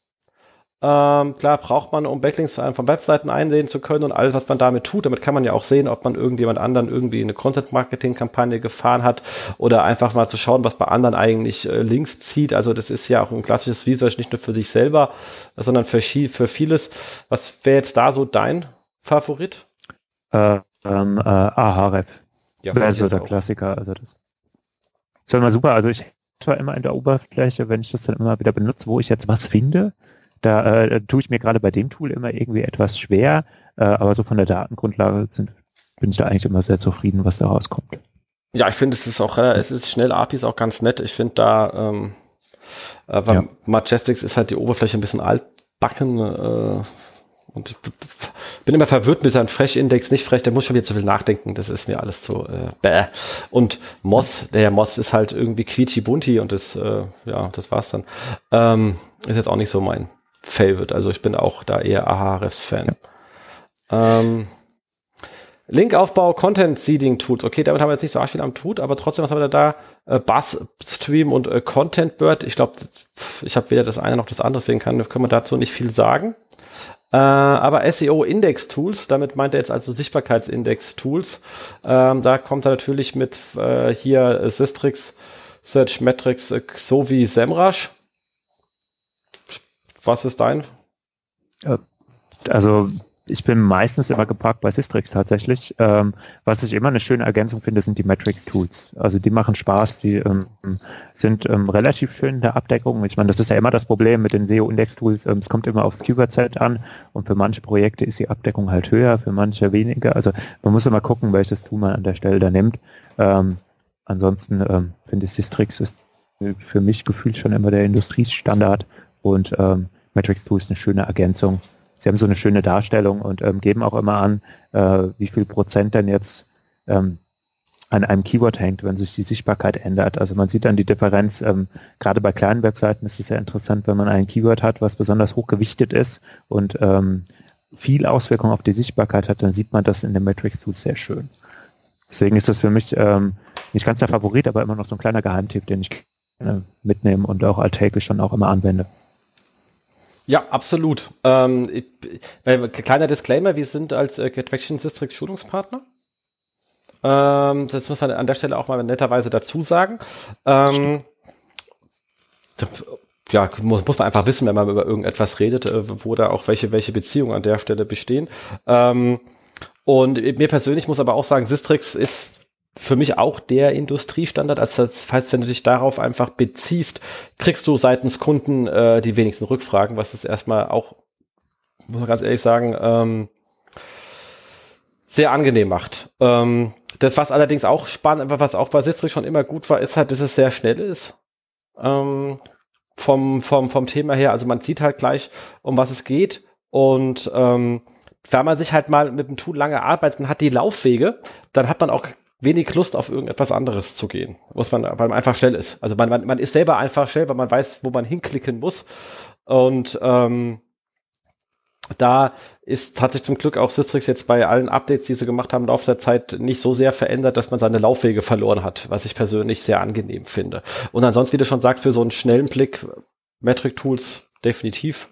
ähm, klar braucht man, um Backlinks von Webseiten einsehen zu können und alles, was man damit tut. Damit kann man ja auch sehen, ob man irgendjemand anderen irgendwie eine Content-Marketing-Kampagne gefahren hat oder einfach mal zu schauen, was bei anderen eigentlich äh, Links zieht. Also das ist ja auch ein klassisches Research, nicht nur für sich selber, sondern für, für vieles. Was wäre jetzt da so dein Favorit? Äh, ähm, äh, Ahref. Ja, wäre so der auch. Klassiker. Also das ist immer super. Also ich war immer in der Oberfläche, wenn ich das dann immer wieder benutze, wo ich jetzt was finde da äh, tue ich mir gerade bei dem Tool immer irgendwie etwas schwer, äh, aber so von der Datengrundlage sind, bin ich da eigentlich immer sehr zufrieden, was da rauskommt. Ja, ich finde, es ist auch, es ist schnell API ist auch ganz nett. Ich finde da, ähm, äh, ja. Majestics ist halt die Oberfläche ein bisschen altbacken, äh, und ich bin immer verwirrt mit seinem Fresh-Index, nicht frech, der muss schon wieder zu viel nachdenken, das ist mir alles zu äh, bäh. Und Moss, der Moss ist halt irgendwie quietschi bunti und das, äh, ja, das war's dann. Ähm, ist jetzt auch nicht so mein Favorite. Also ich bin auch da eher Ahrefs-Fan. Ja. Ähm, Linkaufbau, Content Seeding Tools. Okay, damit haben wir jetzt nicht so arg viel am Tut, aber trotzdem, was haben wir da? Äh, Buzzstream und äh, Content Bird. Ich glaube, ich habe weder das eine noch das andere, deswegen kann, können wir dazu nicht viel sagen. Äh, aber SEO-Index-Tools, damit meint er jetzt also Sichtbarkeitsindex-Tools. Ähm, da kommt er natürlich mit äh, hier Sistrix, Search Metrics äh, sowie SEMrush. Was ist dein? Also ich bin meistens immer geparkt bei Systrix tatsächlich. Ähm, was ich immer eine schöne Ergänzung finde, sind die Metrics-Tools. Also die machen Spaß, die ähm, sind ähm, relativ schön in der Abdeckung. Ich meine, das ist ja immer das Problem mit den SEO-Index-Tools. Ähm, es kommt immer aufs Keyword-Set an und für manche Projekte ist die Abdeckung halt höher, für manche weniger. Also man muss immer gucken, welches Tool man an der Stelle da nimmt. Ähm, ansonsten ähm, finde ich Systrix ist für mich gefühlt schon immer der Industriestandard und Metrics-Tools eine schöne Ergänzung sie haben so eine schöne Darstellung und ähm, geben auch immer an, äh, wie viel Prozent denn jetzt ähm, an einem Keyword hängt, wenn sich die Sichtbarkeit ändert. Also man sieht dann die Differenz, ähm, gerade bei kleinen Webseiten ist es sehr interessant, wenn man ein Keyword hat, was besonders hoch gewichtet ist und ähm, viel Auswirkung auf die Sichtbarkeit hat, dann sieht man das in den Metrics Tools sehr schön. Deswegen ist das für mich ähm, nicht ganz der Favorit, aber immer noch so ein kleiner Geheimtipp, den ich mitnehme und auch alltäglich schon auch immer anwende. Ja, absolut. Ähm, ich, äh, kleiner Disclaimer, wir sind als äh, Gettraction District Schulungspartner. Ähm, das muss man an der Stelle auch mal netterweise dazu sagen. Ähm, ja, muss, muss man einfach wissen, wenn man über irgendetwas redet, äh, wo da auch welche, welche Beziehungen an der Stelle bestehen. Ähm, und mir persönlich muss aber auch sagen, Sistrix ist für mich auch der Industriestandard. Also das heißt, wenn du dich darauf einfach beziehst, kriegst du seitens Kunden äh, die wenigsten Rückfragen, was es erstmal auch, muss man ganz ehrlich sagen, ähm, sehr angenehm macht. Ähm, das, was allerdings auch spannend, was auch bei Sitzrich schon immer gut war, ist halt, dass es sehr schnell ist. Ähm, vom, vom, vom Thema her. Also man sieht halt gleich, um was es geht. Und ähm, wenn man sich halt mal mit dem Tool lange arbeitet und hat die Laufwege, dann hat man auch wenig Lust auf irgendetwas anderes zu gehen, was man, weil man einfach schnell ist. Also man, man, man ist selber einfach schnell, weil man weiß, wo man hinklicken muss. Und ähm, da ist, hat sich zum Glück auch Systrix jetzt bei allen Updates, die sie gemacht haben, im Laufe der Zeit nicht so sehr verändert, dass man seine Laufwege verloren hat, was ich persönlich sehr angenehm finde. Und ansonsten, wie du schon sagst, für so einen schnellen Blick, Metric Tools definitiv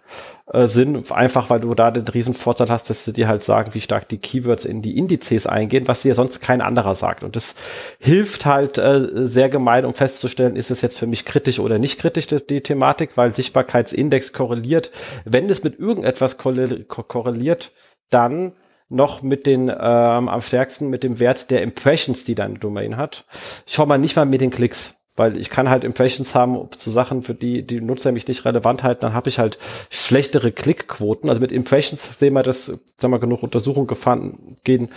äh, Sinn, einfach weil du da den riesen Vorteil hast, dass sie dir halt sagen, wie stark die Keywords in die Indizes eingehen, was dir sonst kein anderer sagt. Und das hilft halt äh, sehr gemein, um festzustellen, ist es jetzt für mich kritisch oder nicht kritisch, die, die Thematik, weil Sichtbarkeitsindex korreliert. Wenn es mit irgendetwas korreliert, dann noch mit den ähm, am stärksten mit dem Wert der Impressions, die deine Domain hat. Schau mal nicht mal mit den Klicks weil ich kann halt Impressions haben zu Sachen, für die die Nutzer mich nicht relevant halten, dann habe ich halt schlechtere Klickquoten. Also mit Impressions sehen wir das, sagen wir genug Untersuchungen gefahren, gehen,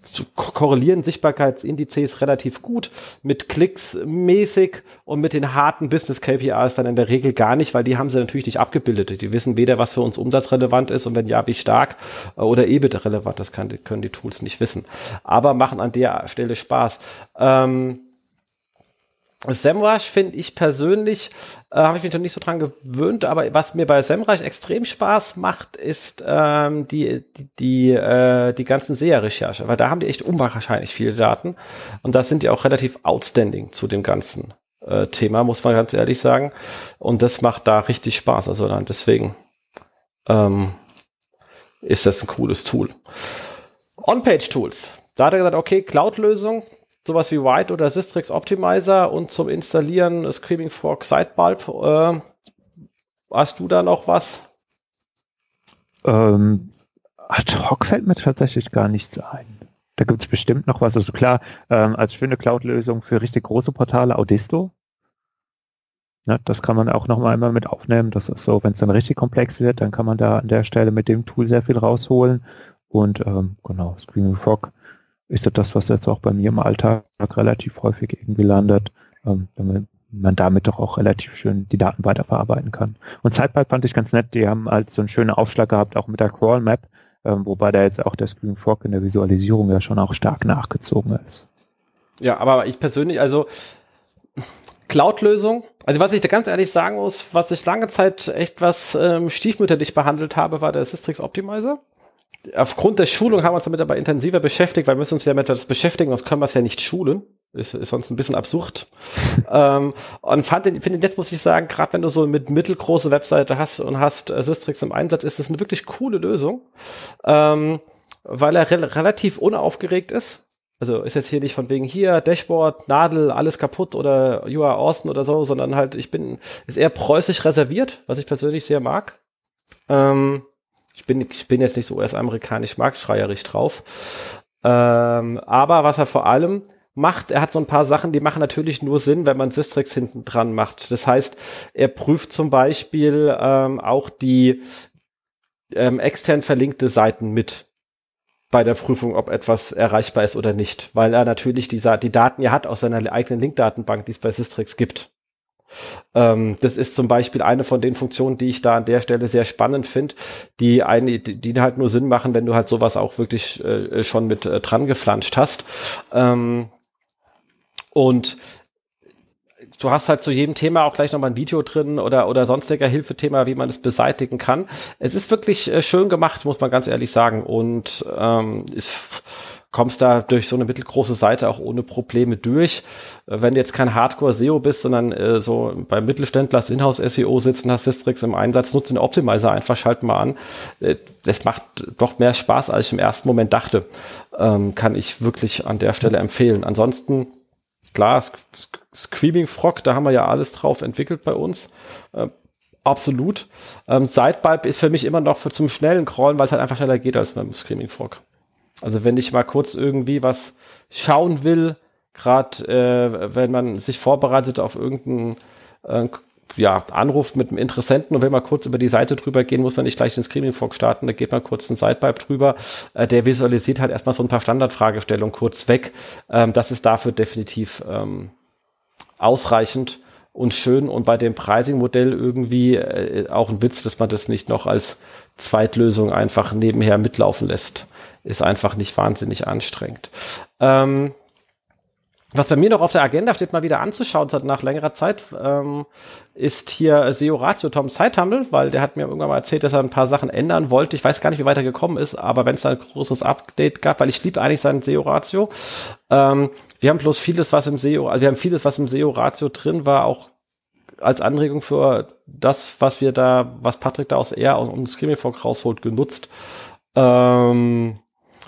zu korrelieren Sichtbarkeitsindizes relativ gut, mit Klicks mäßig und mit den harten Business KPIs dann in der Regel gar nicht, weil die haben sie natürlich nicht abgebildet. Die wissen weder, was für uns umsatzrelevant ist und wenn ja, wie stark äh, oder EBIT relevant, das kann, können die Tools nicht wissen. Aber machen an der Stelle Spaß. Ähm, Semrush finde ich persönlich, äh, habe ich mich noch nicht so dran gewöhnt, aber was mir bei Semrush extrem Spaß macht, ist ähm, die, die, die, äh, die ganzen SEA-Recherche, weil da haben die echt unwahrscheinlich viele Daten und da sind die auch relativ outstanding zu dem ganzen äh, Thema, muss man ganz ehrlich sagen. Und das macht da richtig Spaß, also dann deswegen ähm, ist das ein cooles Tool. On-Page-Tools. Da hat er gesagt, okay, Cloud-Lösung, sowas wie White oder Systrix Optimizer und zum Installieren Screaming Frog Sidebulb. Äh, hast du da noch was? Ähm, ad hoc fällt mir tatsächlich gar nichts ein. Da gibt es bestimmt noch was. Also klar, ähm, als schöne Cloud-Lösung für richtig große Portale Audisto. Ja, das kann man auch noch mal einmal mit aufnehmen. Das ist so, wenn es dann richtig komplex wird, dann kann man da an der Stelle mit dem Tool sehr viel rausholen. Und ähm, genau, Screaming Frog ist das das, was jetzt auch bei mir im Alltag relativ häufig irgendwie landet, ähm, damit man damit doch auch relativ schön die Daten weiterverarbeiten kann. Und Zeitpipe fand ich ganz nett, die haben halt so einen schönen Aufschlag gehabt, auch mit der Crawl Map, ähm, wobei da jetzt auch der Screen Fork in der Visualisierung ja schon auch stark nachgezogen ist. Ja, aber ich persönlich, also Cloud-Lösung. Also was ich da ganz ehrlich sagen muss, was ich lange Zeit echt was ähm, stiefmütterlich behandelt habe, war der Systrix Optimizer aufgrund der Schulung haben wir uns damit aber intensiver beschäftigt, weil wir müssen uns ja mit das beschäftigen, sonst können wir es ja nicht schulen. Ist, ist sonst ein bisschen absurd. ähm, und fand den, finde jetzt muss ich sagen, gerade wenn du so mit mittelgroße Webseite hast und hast äh, Systrix im Einsatz, ist das eine wirklich coole Lösung, ähm, weil er re relativ unaufgeregt ist. Also ist jetzt hier nicht von wegen hier, Dashboard, Nadel, alles kaputt oder you are awesome oder so, sondern halt, ich bin, ist eher preußisch reserviert, was ich persönlich sehr mag. Ähm, ich bin, ich bin jetzt nicht so US-amerikanisch marktschreierisch drauf. Ähm, aber was er vor allem macht. Er hat so ein paar Sachen, die machen natürlich nur Sinn, wenn man Systrix hinten dran macht. Das heißt, er prüft zum Beispiel ähm, auch die ähm, extern verlinkte Seiten mit bei der Prüfung, ob etwas erreichbar ist oder nicht, weil er natürlich die, die Daten ja hat aus seiner eigenen Linkdatenbank, die es bei Systrix gibt. Ähm, das ist zum Beispiel eine von den Funktionen, die ich da an der Stelle sehr spannend finde, die, die, die halt nur Sinn machen, wenn du halt sowas auch wirklich äh, schon mit äh, dran geflanscht hast. Ähm, und du hast halt zu jedem Thema auch gleich nochmal ein Video drin oder, oder sonstiger Hilfethema, wie man es beseitigen kann. Es ist wirklich äh, schön gemacht, muss man ganz ehrlich sagen. Und ähm, ist, kommst da durch so eine mittelgroße Seite auch ohne Probleme durch. Äh, wenn du jetzt kein Hardcore-SEO bist, sondern äh, so beim Mittelständler das Inhouse-SEO sitzt und hast Systrix im Einsatz, nutzt den Optimizer einfach, schalt mal an. Äh, das macht doch mehr Spaß, als ich im ersten Moment dachte. Ähm, kann ich wirklich an der Stelle empfehlen. Ansonsten klar, Screaming Frog, da haben wir ja alles drauf entwickelt bei uns. Äh, absolut. Ähm, Sidepipe ist für mich immer noch für zum schnellen Crawlen, weil es halt einfach schneller geht als beim Screaming Frog. Also wenn ich mal kurz irgendwie was schauen will, gerade äh, wenn man sich vorbereitet auf irgendeinen äh, ja, anruft mit einem Interessenten und will mal kurz über die Seite drüber gehen, muss man nicht gleich den Screaming Frog starten, da geht man kurz einen Sidepipe drüber. Äh, der visualisiert halt erstmal so ein paar Standardfragestellungen kurz weg. Ähm, das ist dafür definitiv ähm, ausreichend und schön und bei dem Pricing-Modell irgendwie äh, auch ein Witz, dass man das nicht noch als Zweitlösung einfach nebenher mitlaufen lässt. Ist einfach nicht wahnsinnig anstrengend. Ähm, was bei mir noch auf der Agenda steht, mal wieder anzuschauen seit nach längerer Zeit, ähm, ist hier SEO Ratio Tom Zeithammel, weil der hat mir irgendwann mal erzählt, dass er ein paar Sachen ändern wollte. Ich weiß gar nicht, wie weit er gekommen ist, aber wenn es da ein großes Update gab, weil ich liebe eigentlich seinen SEO Ratio. Ähm, wir haben bloß vieles, was im SEO, also wir haben vieles, was im SEO Ratio drin war, auch als Anregung für das, was wir da, was Patrick da aus R und Screaming Frog rausholt, genutzt. Ähm,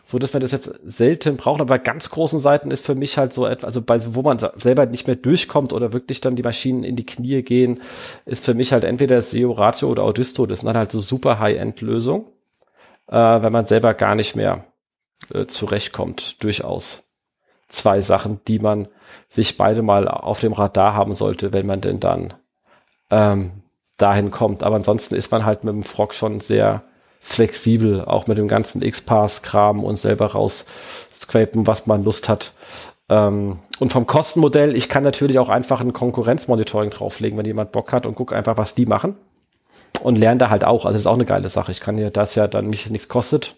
so dass wir das jetzt selten brauchen. Aber bei ganz großen Seiten ist für mich halt so etwas, also bei, wo man selber nicht mehr durchkommt oder wirklich dann die Maschinen in die Knie gehen, ist für mich halt entweder SEO Ratio oder Audisto. Das sind dann halt so super High-End-Lösungen, äh, wenn man selber gar nicht mehr äh, zurechtkommt, durchaus. Zwei Sachen, die man sich beide mal auf dem Radar haben sollte, wenn man denn dann ähm, dahin kommt. Aber ansonsten ist man halt mit dem Frog schon sehr flexibel, auch mit dem ganzen X-Pass-Kram und selber rausscrapen, was man Lust hat. Ähm, und vom Kostenmodell, ich kann natürlich auch einfach ein Konkurrenzmonitoring drauflegen, wenn jemand Bock hat und guck einfach, was die machen. Und lerne da halt auch. Also das ist auch eine geile Sache. Ich kann ja, das ja dann mich nichts kostet.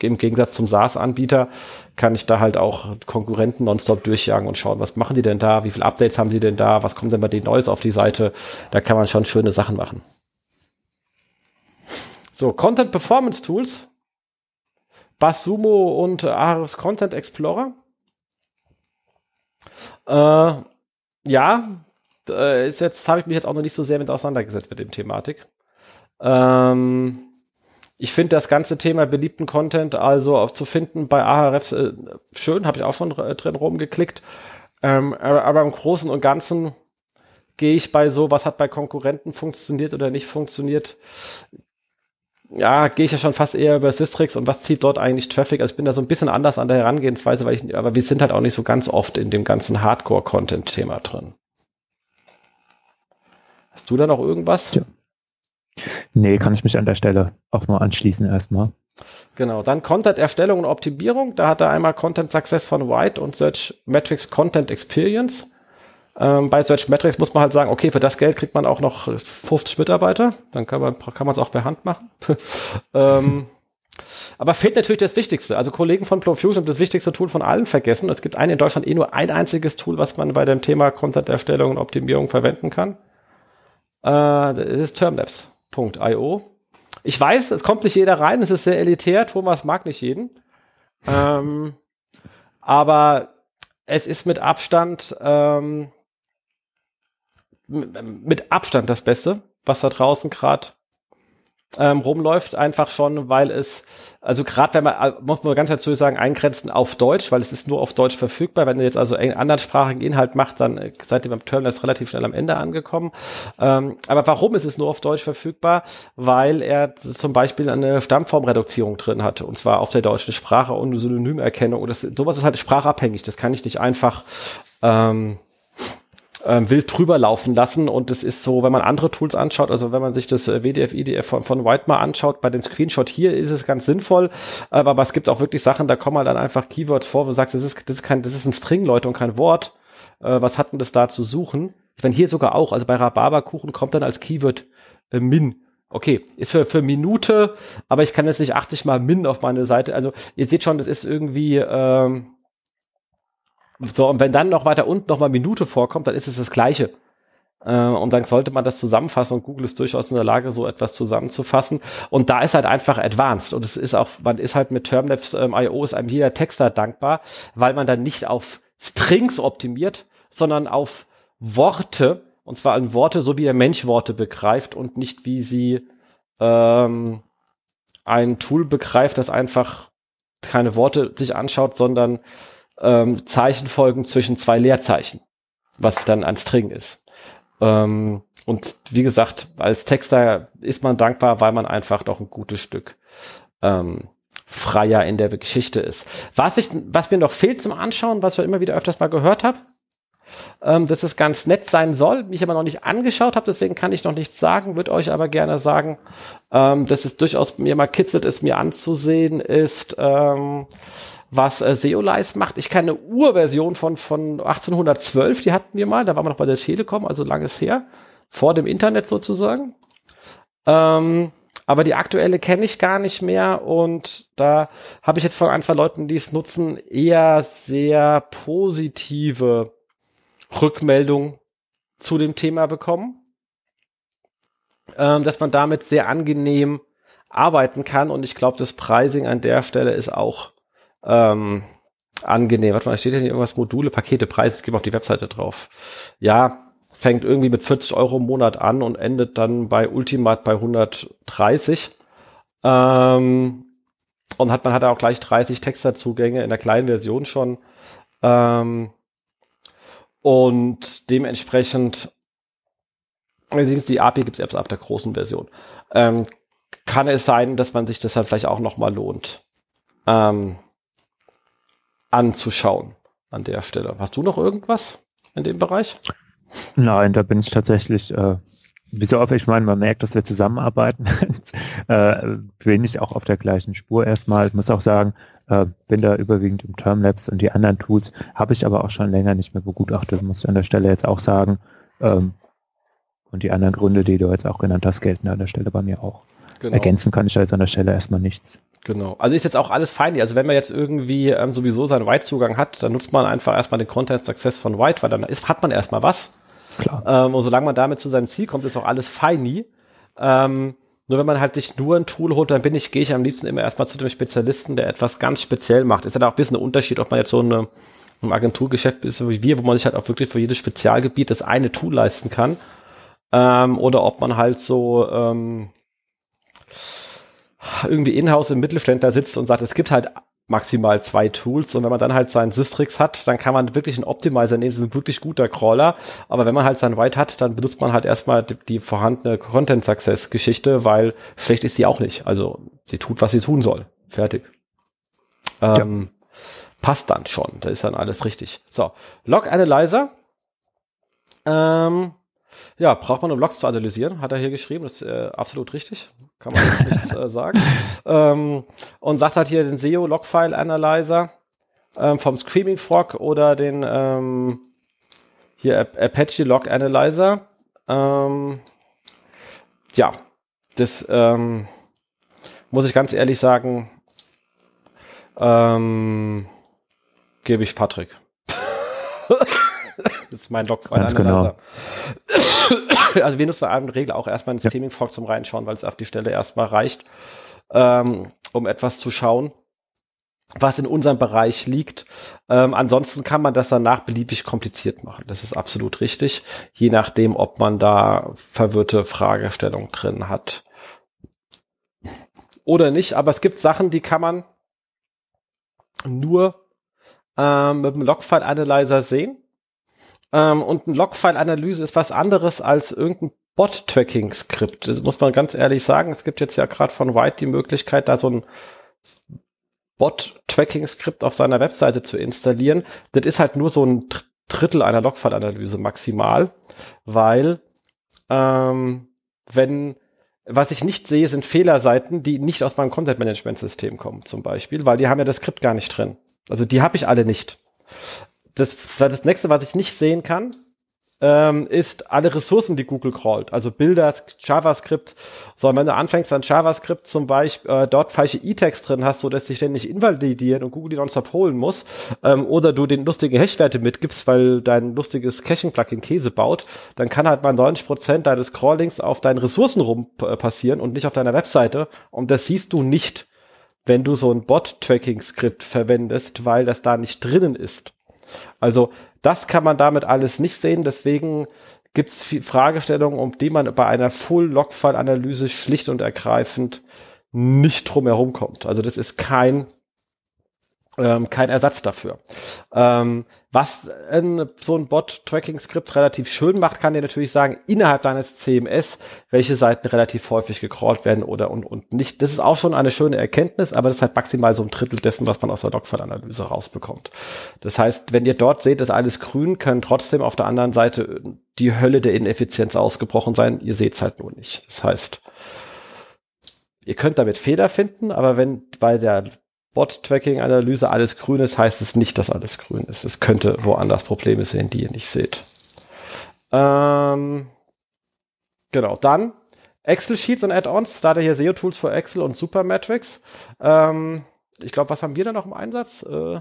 Im Gegensatz zum SaaS-Anbieter kann ich da halt auch Konkurrenten nonstop durchjagen und schauen, was machen die denn da, wie viele Updates haben die denn da, was kommt denn bei denen Neues auf die Seite. Da kann man schon schöne Sachen machen. So, Content Performance Tools. Basumo und Ahrefs Content Explorer. Äh, ja, äh, ist jetzt habe ich mich jetzt auch noch nicht so sehr mit auseinandergesetzt mit dem Thematik. Ähm, ich finde das ganze Thema beliebten Content also zu finden bei Ahrefs äh, schön, habe ich auch schon drin rumgeklickt. Ähm, aber, aber im Großen und Ganzen gehe ich bei so, was hat bei Konkurrenten funktioniert oder nicht funktioniert, ja, gehe ich ja schon fast eher über Systrix und was zieht dort eigentlich Traffic? Also ich bin da so ein bisschen anders an der Herangehensweise, weil ich, aber wir sind halt auch nicht so ganz oft in dem ganzen Hardcore-Content-Thema drin. Hast du da noch irgendwas? Ja. Nee, kann ich mich an der Stelle auch nur anschließen erstmal. Genau, dann Content-Erstellung und Optimierung. Da hat er einmal Content Success von White und Search Metrics Content Experience. Ähm, bei Search Metrics muss man halt sagen, okay, für das Geld kriegt man auch noch 50 Mitarbeiter. Dann kann man kann es auch per Hand machen. ähm, aber fehlt natürlich das Wichtigste. Also Kollegen von Profusion haben das wichtigste Tool von allen vergessen. Es gibt ein in Deutschland eh nur ein einziges Tool, was man bei dem Thema Content-Erstellung und Optimierung verwenden kann. Äh, das ist termlabs.io. Ich weiß, es kommt nicht jeder rein, es ist sehr elitär. Thomas mag nicht jeden. Ähm, aber es ist mit Abstand ähm, mit Abstand das Beste, was da draußen gerade ähm, rumläuft, einfach schon, weil es, also gerade wenn man, äh, muss man ganz dazu sagen, eingrenzen auf Deutsch, weil es ist nur auf Deutsch verfügbar. Wenn ihr jetzt also einen anderssprachigen Inhalt macht, dann äh, seid ihr beim Terminal relativ schnell am Ende angekommen. Ähm, aber warum ist es nur auf Deutsch verfügbar? Weil er zum Beispiel eine Stammformreduzierung drin hat, und zwar auf der deutschen Sprache und eine Synonymerkennung. Und das, sowas ist halt sprachabhängig. Das kann ich nicht einfach ähm, ähm, wild drüber laufen lassen. Und es ist so, wenn man andere Tools anschaut, also wenn man sich das äh, WDF, IDF von, von White mal anschaut, bei dem Screenshot hier ist es ganz sinnvoll, aber, aber es gibt auch wirklich Sachen, da kommen halt dann einfach Keywords vor, wo du sagst, das ist, das ist kein, das ist ein String, Leute, und kein Wort. Äh, was hat denn das da zu suchen? Ich meine, hier sogar auch, also bei Rhabarberkuchen kommt dann als Keyword äh, Min. Okay, ist für, für Minute, aber ich kann jetzt nicht 80 mal Min auf meine Seite. Also ihr seht schon, das ist irgendwie, ähm, so, und wenn dann noch weiter unten noch mal Minute vorkommt, dann ist es das Gleiche. Äh, und dann sollte man das zusammenfassen und Google ist durchaus in der Lage, so etwas zusammenzufassen. Und da ist halt einfach advanced. Und es ist auch, man ist halt mit Termlabs ähm, IO ist einem jeder Texter dankbar, weil man dann nicht auf Strings optimiert, sondern auf Worte, und zwar an Worte, so wie der Mensch Worte begreift und nicht wie sie ähm, ein Tool begreift, das einfach keine Worte sich anschaut, sondern ähm, Zeichenfolgen zwischen zwei Leerzeichen, was dann ein String ist. Ähm, und wie gesagt, als Texter ist man dankbar, weil man einfach doch ein gutes Stück ähm, freier in der Geschichte ist. Was, ich, was mir noch fehlt zum Anschauen, was ich immer wieder öfters mal gehört habe, ähm, dass es ganz nett sein soll, mich aber noch nicht angeschaut habe, deswegen kann ich noch nichts sagen, würde euch aber gerne sagen, ähm, dass es durchaus mir mal kitzelt ist, mir anzusehen ist, ähm, was äh, Seolize macht. Ich kenne eine Urversion von, von 1812, die hatten wir mal, da waren wir noch bei der Telekom, also langes her, vor dem Internet sozusagen. Ähm, aber die aktuelle kenne ich gar nicht mehr und da habe ich jetzt von ein, zwei Leuten, die es nutzen, eher sehr positive Rückmeldungen zu dem Thema bekommen. Ähm, dass man damit sehr angenehm arbeiten kann und ich glaube, das Pricing an der Stelle ist auch ähm, angenehm. Warte mal, steht hier irgendwas Module, Pakete, Preise, ich gebe auf die Webseite drauf. Ja, fängt irgendwie mit 40 Euro im Monat an und endet dann bei Ultimat bei 130. Ähm, und hat man hat auch gleich 30 Texterzugänge in der kleinen Version schon. Ähm, und dementsprechend, allerdings die API gibt es erst ab der großen Version. Ähm, kann es sein, dass man sich das dann vielleicht auch nochmal lohnt. Ähm, anzuschauen an der Stelle. Hast du noch irgendwas in dem Bereich? Nein, da bin ich tatsächlich, äh, wie so oft, ich meine, man merkt, dass wir zusammenarbeiten, äh, bin ich auch auf der gleichen Spur erstmal. Ich muss auch sagen, äh, bin da überwiegend im Termlabs und die anderen Tools habe ich aber auch schon länger nicht mehr begutachtet, muss ich an der Stelle jetzt auch sagen. Ähm, und die anderen Gründe, die du jetzt auch genannt hast, gelten an der Stelle bei mir auch. Genau. Ergänzen kann ich jetzt an der Stelle erstmal nichts. Genau. Also ist jetzt auch alles fein. Also wenn man jetzt irgendwie ähm, sowieso seinen White-Zugang hat, dann nutzt man einfach erstmal den Content Success von White, weil dann ist, hat man erstmal was. Klar. Ähm, und solange man damit zu seinem Ziel kommt, ist auch alles fein. Ähm, nur wenn man halt sich nur ein Tool holt, dann bin ich, gehe ich am liebsten immer erstmal zu dem Spezialisten, der etwas ganz speziell macht. Ist ja halt auch ein bisschen ein Unterschied, ob man jetzt so eine, ein Agenturgeschäft ist wie wir, wo man sich halt auch wirklich für jedes Spezialgebiet das eine Tool leisten kann. Ähm, oder ob man halt so ähm, irgendwie in-house im Mittelständler sitzt und sagt, es gibt halt maximal zwei Tools und wenn man dann halt seinen Systrix hat, dann kann man wirklich einen Optimizer nehmen, das ist ein wirklich guter Crawler, aber wenn man halt sein White hat, dann benutzt man halt erstmal die, die vorhandene Content Success Geschichte, weil schlecht ist sie auch nicht. Also sie tut, was sie tun soll. Fertig. Ähm, ja. Passt dann schon, da ist dann alles richtig. So, Log Analyzer. Ähm, ja, braucht man, um Logs zu analysieren, hat er hier geschrieben. Das ist äh, absolut richtig. Kann man jetzt nichts äh, sagen. Ähm, und sagt halt hier den SEO Logfile Analyzer ähm, vom Screaming Frog oder den ähm, hier Apache Log Analyzer. Ähm, ja, das ähm, muss ich ganz ehrlich sagen, ähm, gebe ich Patrick. das ist mein Log-Analyzer. Genau. also wir nutzen in der Regel auch erstmal einen Streaming Frog zum Reinschauen, weil es auf die Stelle erstmal reicht, ähm, um etwas zu schauen. was in unserem Bereich liegt. Ähm, ansonsten kann man das danach beliebig kompliziert machen. Das ist absolut richtig, je nachdem, ob man da verwirrte Fragestellungen drin hat oder nicht. Aber es gibt Sachen, die kann man nur ähm, mit dem Logfile-Analyzer sehen. Ähm, und ein Logfile-Analyse ist was anderes als irgendein Bot-Tracking-Skript. Das muss man ganz ehrlich sagen. Es gibt jetzt ja gerade von White die Möglichkeit, da so ein Bot-Tracking-Skript auf seiner Webseite zu installieren. Das ist halt nur so ein Drittel einer Logfile-Analyse maximal, weil ähm, wenn was ich nicht sehe, sind Fehlerseiten, die nicht aus meinem Content-Management-System kommen, zum Beispiel, weil die haben ja das Skript gar nicht drin. Also die habe ich alle nicht. Das, das nächste, was ich nicht sehen kann, ähm, ist alle Ressourcen, die Google crawlt. Also Bilder, JavaScript. So, wenn du anfängst an JavaScript zum Beispiel äh, dort falsche E-Tags drin hast, so dass die ständig invalidieren und Google die nonstop holen muss, ähm, oder du den lustigen Hashwerte mitgibst, weil dein lustiges Caching-Plugin Käse baut, dann kann halt mal 90 Prozent deines Crawlings auf deinen Ressourcen rum äh, passieren und nicht auf deiner Webseite. Und das siehst du nicht, wenn du so ein Bot-Tracking-Skript verwendest, weil das da nicht drinnen ist. Also das kann man damit alles nicht sehen. Deswegen gibt es Fragestellungen, um die man bei einer Full-Logfile-Analyse schlicht und ergreifend nicht drum herum kommt. Also das ist kein ähm, kein Ersatz dafür. Ähm, was ein, so ein Bot-Tracking-Skript relativ schön macht, kann dir natürlich sagen, innerhalb deines CMS, welche Seiten relativ häufig gecrawlt werden oder und, und nicht. Das ist auch schon eine schöne Erkenntnis, aber das ist halt maximal so ein Drittel dessen, was man aus der Logfile-Analyse rausbekommt. Das heißt, wenn ihr dort seht, ist alles grün, können trotzdem auf der anderen Seite die Hölle der Ineffizienz ausgebrochen sein. Ihr seht es halt nur nicht. Das heißt, ihr könnt damit Fehler finden, aber wenn bei der Bot-Tracking-Analyse alles grün ist, heißt es nicht, dass alles grün ist. Es könnte woanders Probleme sehen, die ihr nicht seht. Ähm, genau, dann Excel-Sheets und Add-ons. Da hat er hier SEO-Tools für Excel und Supermetrics. Ähm, ich glaube, was haben wir da noch im Einsatz? Äh,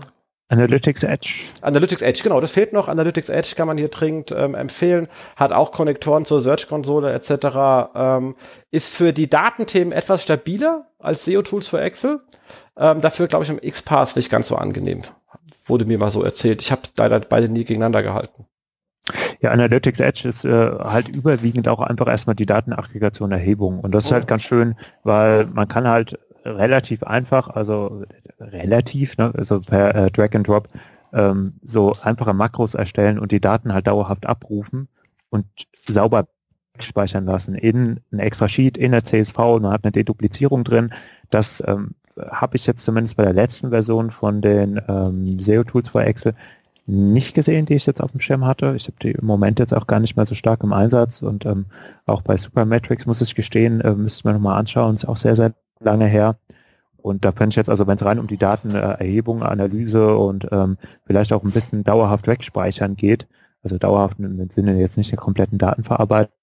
Analytics Edge. Analytics Edge, genau, das fehlt noch. Analytics Edge kann man hier dringend ähm, empfehlen. Hat auch Konnektoren zur Search-Konsole etc. Ähm, ist für die Datenthemen etwas stabiler als SEO-Tools für Excel. Ähm, dafür glaube ich im XPath nicht ganz so angenehm. Wurde mir mal so erzählt. Ich habe leider beide nie gegeneinander gehalten. Ja, Analytics Edge ist äh, halt überwiegend auch einfach erstmal die Datenaggregation Erhebung. Und das ist halt ganz schön, weil man kann halt relativ einfach, also relativ, ne, also per äh, Drag and Drop, ähm, so einfache Makros erstellen und die Daten halt dauerhaft abrufen und sauber speichern lassen in ein extra Sheet, in der CSV, man hat eine Deduplizierung drin. Das ähm, habe ich jetzt zumindest bei der letzten Version von den ähm, SEO-Tools für Excel nicht gesehen, die ich jetzt auf dem Schirm hatte. Ich habe die im Moment jetzt auch gar nicht mehr so stark im Einsatz und ähm, auch bei Supermetrics muss ich gestehen, äh, müsste man nochmal anschauen, ist auch sehr, sehr lange her. Und da fände ich jetzt, also wenn es rein um die Datenerhebung, Analyse und ähm, vielleicht auch ein bisschen dauerhaft wegspeichern geht, also dauerhaft im Sinne jetzt nicht der kompletten Datenverarbeitung,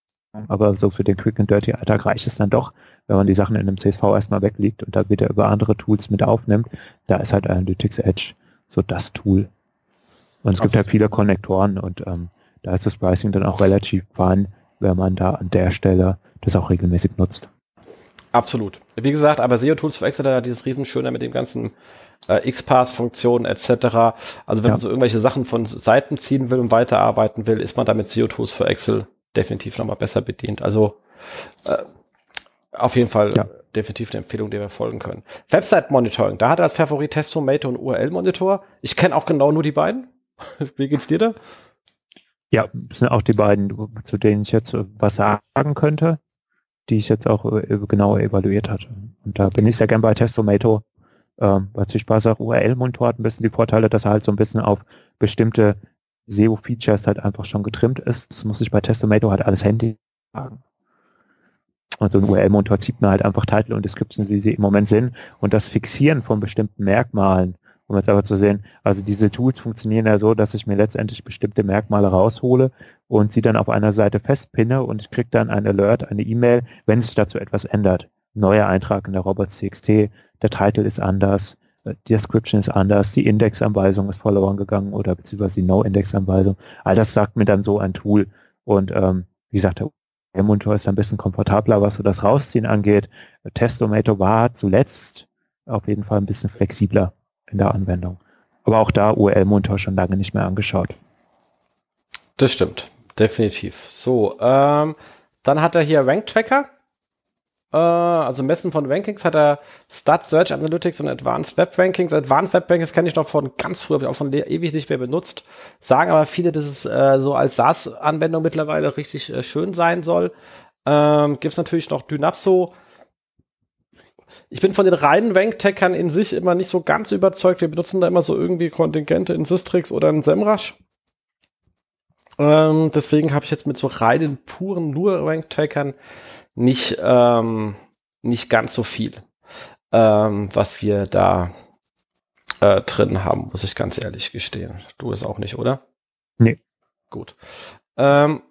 aber so für den Quick and Dirty Alltag reicht es dann doch, wenn man die Sachen in einem CSV erstmal weglegt und da wieder über andere Tools mit aufnimmt. Da ist halt Analytics Edge so das Tool. Und es Absolut. gibt halt viele Konnektoren und ähm, da ist das Pricing dann auch relativ fein, wenn man da an der Stelle das auch regelmäßig nutzt. Absolut. Wie gesagt, aber SEO-Tools für Excel hat dieses Riesenschöne mit dem ganzen äh, XPath-Funktionen etc. Also wenn ja. man so irgendwelche Sachen von Seiten ziehen will und weiterarbeiten will, ist man damit SEO-Tools für Excel definitiv nochmal besser bedient. Also äh, auf jeden Fall ja. definitiv eine Empfehlung, der wir folgen können. Website-Monitoring, da hat er als Favorit Testomato und URL-Monitor. Ich kenne auch genau nur die beiden. Wie geht's dir da? Ja, das sind auch die beiden, zu denen ich jetzt was sagen könnte die ich jetzt auch äh, genauer evaluiert hatte. Und da bin ich sehr gern bei Testomato, ähm, weil ich Spaß auch URL-Monitor hat ein bisschen die Vorteile, dass er halt so ein bisschen auf bestimmte SEO-Features halt einfach schon getrimmt ist. Das muss ich bei Testomato halt alles Handy sagen. Und so ein URL-Monitor zieht mir halt einfach Titel und Descriptions, wie sie im Moment sind. Und das Fixieren von bestimmten Merkmalen um jetzt aber zu sehen, also diese Tools funktionieren ja so, dass ich mir letztendlich bestimmte Merkmale raushole und sie dann auf einer Seite festpinne und ich kriege dann ein Alert, eine E-Mail, wenn sich dazu etwas ändert. Neuer Eintrag in der Robots.txt, der Titel ist anders, äh, die Description ist anders, die Indexanweisung ist verloren gegangen oder beziehungsweise die No-Index-Anweisung. All das sagt mir dann so ein Tool. Und ähm, wie gesagt, der Monitor ist ein bisschen komfortabler, was so das Rausziehen angeht. Testomato war zuletzt auf jeden Fall ein bisschen flexibler in der Anwendung. Aber auch da URL-Monitor schon lange nicht mehr angeschaut. Das stimmt, definitiv. So, ähm, dann hat er hier Rank Tracker. Äh, also Messen von Rankings hat er Stat Search Analytics und Advanced Web Rankings. Advanced Web Rankings kenne ich noch von ganz früh, habe ich auch schon ewig nicht mehr benutzt. Sagen aber viele, dass es äh, so als SaaS-Anwendung mittlerweile richtig äh, schön sein soll. Ähm, Gibt es natürlich noch Dynapso. Ich bin von den reinen Rank-Tackern in sich immer nicht so ganz überzeugt. Wir benutzen da immer so irgendwie Kontingente in Systrix oder in SEMrush. Ähm, deswegen habe ich jetzt mit so reinen, puren, nur Rank-Tackern nicht, ähm, nicht ganz so viel, ähm, was wir da äh, drin haben, muss ich ganz ehrlich gestehen. Du es auch nicht, oder? Nee. Gut. Ähm,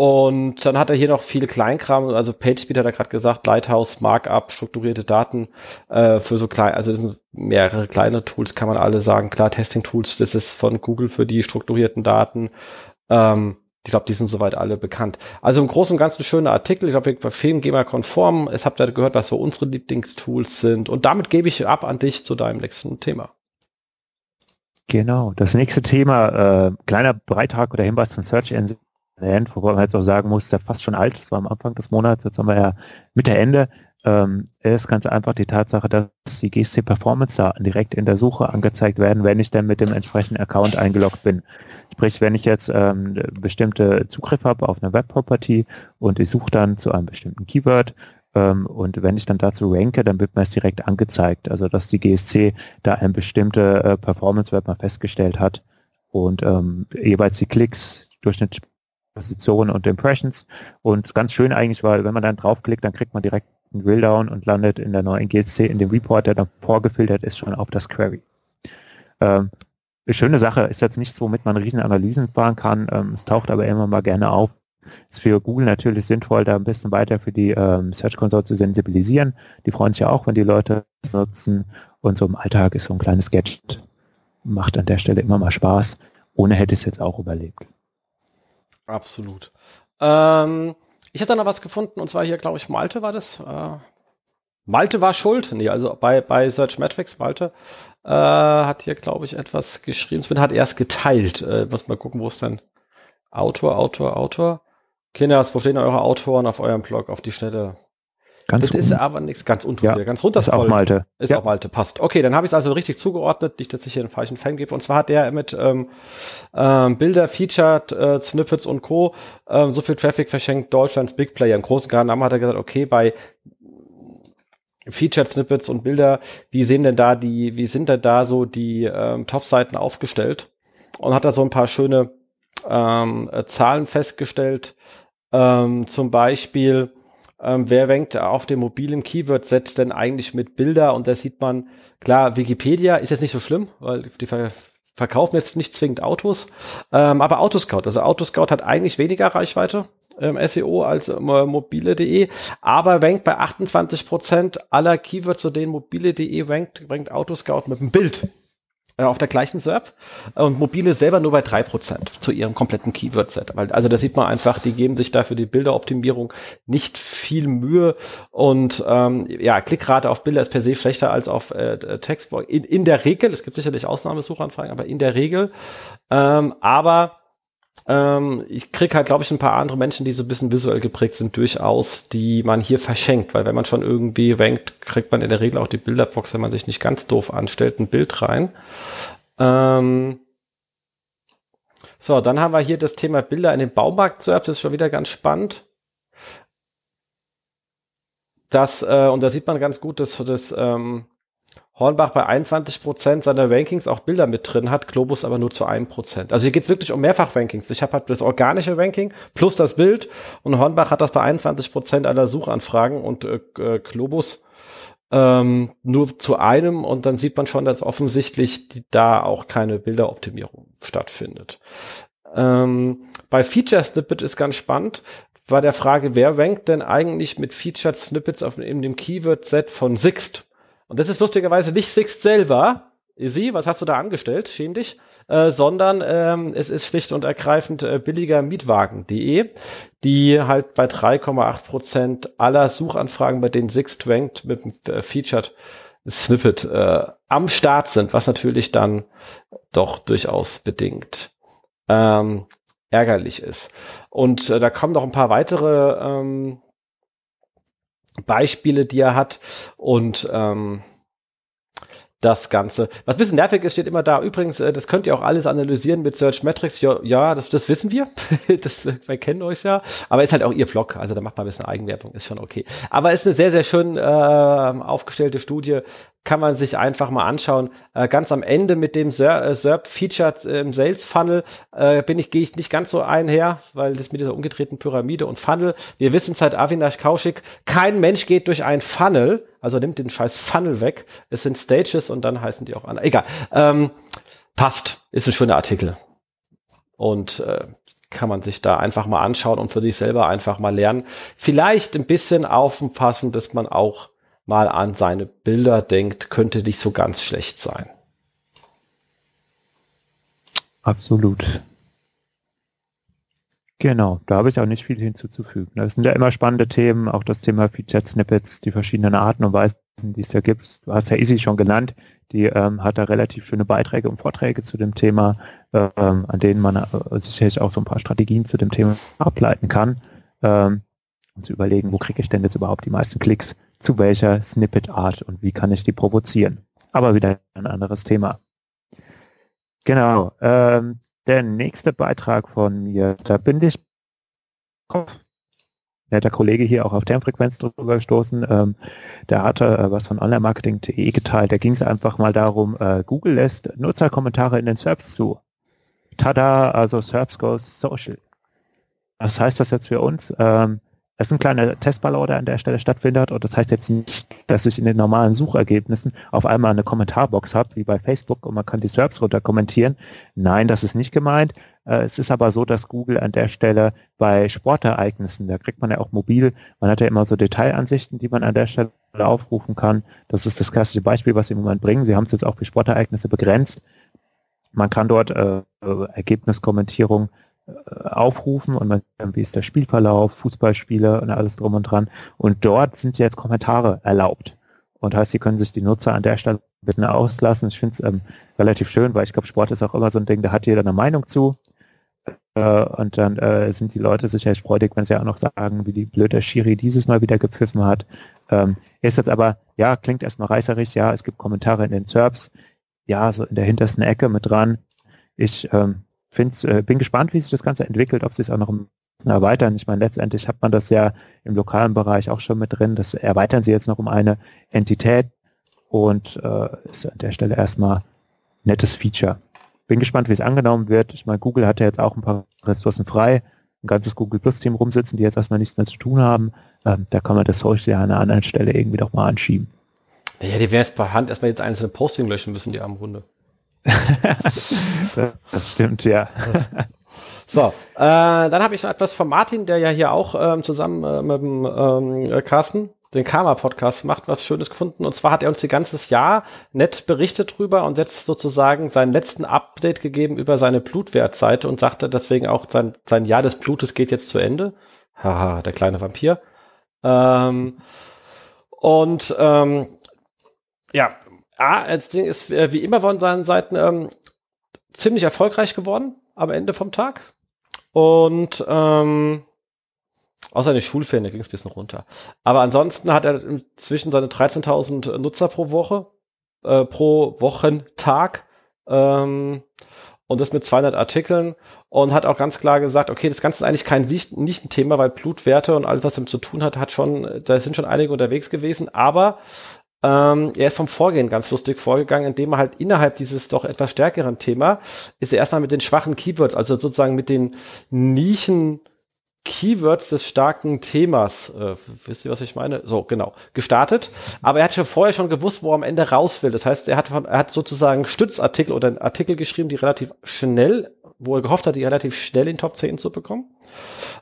und dann hat er hier noch viele Kleinkram, also PageSpeed hat er gerade gesagt, Lighthouse, Markup, strukturierte Daten äh, für so klein, also das sind mehrere kleine Tools, kann man alle sagen. Klar, Testing-Tools, das ist von Google für die strukturierten Daten. Ähm, ich glaube, die sind soweit alle bekannt. Also im Großen und Ganzen schöner Artikel. Ich glaube, wir verfehlen GEMA-konform. Es habt ihr gehört, was so unsere Lieblingstools sind. Und damit gebe ich ab an dich zu deinem nächsten Thema. Genau. Das nächste Thema, äh, kleiner Beitrag oder Hinweis von Search Engine erwähnt, wobei man jetzt auch sagen muss, der fast schon alt, das war am Anfang des Monats, jetzt haben wir ja Mitte Ende, ähm, ist ganz einfach die Tatsache, dass die GSC Performance Daten direkt in der Suche angezeigt werden, wenn ich dann mit dem entsprechenden Account eingeloggt bin. Sprich, wenn ich jetzt ähm, bestimmte Zugriff habe auf eine Web Property und ich suche dann zu einem bestimmten Keyword ähm, und wenn ich dann dazu ranke, dann wird mir es direkt angezeigt. Also dass die GSC da eine bestimmte äh, Performance Web mal festgestellt hat und ähm, jeweils die Klicks, Durchschnitt Positionen und Impressions. Und ganz schön eigentlich, weil wenn man dann draufklickt, dann kriegt man direkt einen Drilldown und landet in der neuen GSC in dem Report, der dann vorgefiltert ist, schon auf das Query. Ähm, schöne Sache ist jetzt nichts, womit man riesen Analysen fahren kann. Ähm, es taucht aber immer mal gerne auf. Ist für Google natürlich sinnvoll, da ein bisschen weiter für die ähm, Search Console zu sensibilisieren. Die freuen sich ja auch, wenn die Leute es nutzen. Und so im Alltag ist so ein kleines Gadget. Macht an der Stelle immer mal Spaß. Ohne hätte ich es jetzt auch überlebt. Absolut. Ähm, ich hatte noch was gefunden, und zwar hier, glaube ich, Malte war das. Äh, Malte war schuld. Nee, also bei, bei Search Metrics, Malte äh, hat hier, glaube ich, etwas geschrieben. Sven hat erst geteilt. Äh, muss mal gucken, wo ist denn Autor, Autor, Autor. Kinders, wo stehen eure Autoren auf eurem Blog auf die Schnelle? Ganz das ist aber nichts ganz unten, ja, ganz runter. Ist auch Malte. Ist ja. auch Malte, passt. Okay, dann habe ich es also richtig zugeordnet, nicht, dass ich hier einen falschen Fan gebe. Und zwar hat der mit ähm, ähm, Bilder, Featured, äh, Snippets und Co. Ähm, so viel Traffic verschenkt Deutschlands Big Player. Im großen Namen hat er gesagt, okay, bei Featured Snippets und Bilder, wie sehen denn da die, wie sind denn da so die ähm, Top-Seiten aufgestellt? Und hat da so ein paar schöne ähm, äh, Zahlen festgestellt. Ähm, zum Beispiel ähm, wer rankt auf dem mobilen Keyword-Set denn eigentlich mit Bilder? Und da sieht man, klar, Wikipedia ist jetzt nicht so schlimm, weil die ver verkaufen jetzt nicht zwingend Autos, ähm, aber Autoscout, also Autoscout hat eigentlich weniger Reichweite im SEO als äh, mobile.de, aber rankt bei 28 Prozent aller Keywords, zu denen mobile.de rankt, rankt Autoscout mit einem Bild. Äh, auf der gleichen SERP und mobile selber nur bei drei Prozent zu ihrem kompletten Keyword-Set. Also da sieht man einfach, die geben sich dafür die Bilderoptimierung nicht viel Mühe und ähm, ja, Klickrate auf Bilder ist per se schlechter als auf äh, Text. In, in der Regel, es gibt sicherlich Ausnahmesuchanfragen, aber in der Regel. Ähm, aber ähm, ich krieg halt, glaube ich, ein paar andere Menschen, die so ein bisschen visuell geprägt sind, durchaus, die man hier verschenkt, weil wenn man schon irgendwie rankt, kriegt man in der Regel auch die Bilderbox, wenn man sich nicht ganz doof anstellt, ein Bild rein. Ähm so, dann haben wir hier das Thema Bilder in den Baumarkt zu das ist schon wieder ganz spannend. Das, äh, und da sieht man ganz gut, dass das ähm, Hornbach bei 21 Prozent seiner Rankings auch Bilder mit drin hat, Globus aber nur zu einem Prozent. Also hier geht's wirklich um Mehrfach-Rankings. Ich habe halt das organische Ranking plus das Bild und Hornbach hat das bei 21 Prozent aller Suchanfragen und äh, äh, Globus ähm, nur zu einem und dann sieht man schon, dass offensichtlich die, da auch keine Bilderoptimierung stattfindet. Ähm, bei Feature Snippet ist ganz spannend, war der Frage, wer rankt denn eigentlich mit Featured Snippets auf, in dem Keyword-Set von Sixt? Und das ist lustigerweise nicht Sixt selber. Easy, was hast du da angestellt? Schäm dich. Äh, sondern ähm, es ist schlicht und ergreifend äh, billiger Mietwagen.de, die halt bei 3,8 Prozent aller Suchanfragen, bei denen Sixt rankt, mit dem äh, Featured Snippet äh, am Start sind, was natürlich dann doch durchaus bedingt ähm, ärgerlich ist. Und äh, da kommen noch ein paar weitere ähm, Beispiele, die er hat. Und ähm, das Ganze. Was ein bisschen nervig ist, steht immer da. Übrigens, äh, das könnt ihr auch alles analysieren mit Search Metrics. Ja, ja das, das wissen wir. das, wir kennen euch ja. Aber ist halt auch ihr Blog. Also da macht man ein bisschen Eigenwerbung. Ist schon okay. Aber ist eine sehr, sehr schön äh, aufgestellte Studie kann man sich einfach mal anschauen. Äh, ganz am Ende mit dem äh, Featured äh, im Sales Funnel äh, bin ich gehe ich nicht ganz so einher, weil das mit dieser umgedrehten Pyramide und Funnel. Wir wissen seit Avinash Kaushik, kein Mensch geht durch ein Funnel, also nimmt den scheiß Funnel weg. Es sind Stages und dann heißen die auch an. Egal. Ähm, passt, ist ein schöner Artikel. Und äh, kann man sich da einfach mal anschauen und für sich selber einfach mal lernen. Vielleicht ein bisschen aufpassen, dass man auch mal an seine Bilder denkt, könnte nicht so ganz schlecht sein. Absolut. Genau, da habe ich auch nicht viel hinzuzufügen. Das sind ja immer spannende Themen, auch das Thema Featured Snippets, die verschiedenen Arten und Weisen, die es da gibt. Du hast ja Easy schon genannt, die ähm, hat da relativ schöne Beiträge und Vorträge zu dem Thema, ähm, an denen man äh, sicherlich auch so ein paar Strategien zu dem Thema ableiten kann, ähm, und zu überlegen, wo kriege ich denn jetzt überhaupt die meisten Klicks zu welcher Snippet-Art und wie kann ich die provozieren. Aber wieder ein anderes Thema. Genau. Ähm, der nächste Beitrag von mir, da bin ich netter Kollege hier auch auf Termfrequenz drüber gestoßen. Ähm, der hatte äh, was von onlinemarketing.de geteilt. Da ging es einfach mal darum, äh, Google lässt Nutzerkommentare in den SERPs zu. Tada, also SERPs goes social. Was heißt das jetzt für uns? Ähm, es ist ein kleiner Testballon, der an der Stelle stattfindet und das heißt jetzt nicht, dass ich in den normalen Suchergebnissen auf einmal eine Kommentarbox habe, wie bei Facebook und man kann die SERPs runter kommentieren. Nein, das ist nicht gemeint. Äh, es ist aber so, dass Google an der Stelle bei Sportereignissen, da kriegt man ja auch mobil, man hat ja immer so Detailansichten, die man an der Stelle aufrufen kann. Das ist das klassische Beispiel, was Sie im Moment bringen. Sie haben es jetzt auch für Sportereignisse begrenzt. Man kann dort äh, Ergebniskommentierung äh, aufrufen und man wie ist der Spielverlauf, Fußballspiele und alles drum und dran. Und dort sind jetzt Kommentare erlaubt. Und heißt, sie können sich die Nutzer an der Stelle ein bisschen auslassen. Ich finde es ähm, relativ schön, weil ich glaube, Sport ist auch immer so ein Ding, da hat jeder eine Meinung zu. Äh, und dann äh, sind die Leute sicherlich freudig, wenn sie auch noch sagen, wie die blöde Schiri dieses Mal wieder gepfiffen hat. Ähm, ist jetzt aber, ja, klingt erstmal reißerig, ja, es gibt Kommentare in den SERPs, ja, so in der hintersten Ecke mit dran. Ich ähm, find's, äh, bin gespannt, wie sich das Ganze entwickelt, ob sie es auch noch erweitern. Ich meine, letztendlich hat man das ja im lokalen Bereich auch schon mit drin. Das erweitern sie jetzt noch um eine Entität und äh, ist an der Stelle erstmal nettes Feature. Bin gespannt, wie es angenommen wird. Ich meine, Google hat ja jetzt auch ein paar Ressourcen frei, ein ganzes Google Plus Team rumsitzen, die jetzt erstmal nichts mehr zu tun haben. Ähm, da kann man das Social ja an einer anderen Stelle irgendwie doch mal anschieben. Naja, die werden jetzt per Hand erstmal jetzt einzelne Posting löschen müssen, die armen Runde. das stimmt, ja. So, äh, dann habe ich noch etwas von Martin, der ja hier auch ähm, zusammen äh, mit dem ähm, Carsten den Karma-Podcast macht, was Schönes gefunden. Und zwar hat er uns die ganzes Jahr nett berichtet drüber und jetzt sozusagen seinen letzten Update gegeben über seine Blutwertseite und sagte deswegen auch, sein, sein Jahr des Blutes geht jetzt zu Ende. Haha, der kleine Vampir. Ähm, und ähm, ja, A, das Ding ist äh, wie immer von seinen Seiten ähm, ziemlich erfolgreich geworden am Ende vom Tag. Und ähm, außer eine Schulferien, ging es ein bisschen runter. Aber ansonsten hat er inzwischen seine 13.000 Nutzer pro Woche, äh, pro Wochentag. Ähm, und das mit 200 Artikeln und hat auch ganz klar gesagt, okay, das Ganze ist eigentlich kein nicht ein Thema, weil Blutwerte und alles, was damit zu tun hat, hat schon, da sind schon einige unterwegs gewesen, aber ähm, er ist vom Vorgehen ganz lustig vorgegangen, indem er halt innerhalb dieses doch etwas stärkeren Thema ist er erstmal mit den schwachen Keywords, also sozusagen mit den Nischen Keywords des starken Themas, äh, wisst ihr, was ich meine? So, genau, gestartet. Aber er hat schon vorher schon gewusst, wo er am Ende raus will. Das heißt, er hat, von, er hat sozusagen Stützartikel oder Artikel geschrieben, die relativ schnell, wo er gehofft hat, die relativ schnell in Top 10 zu bekommen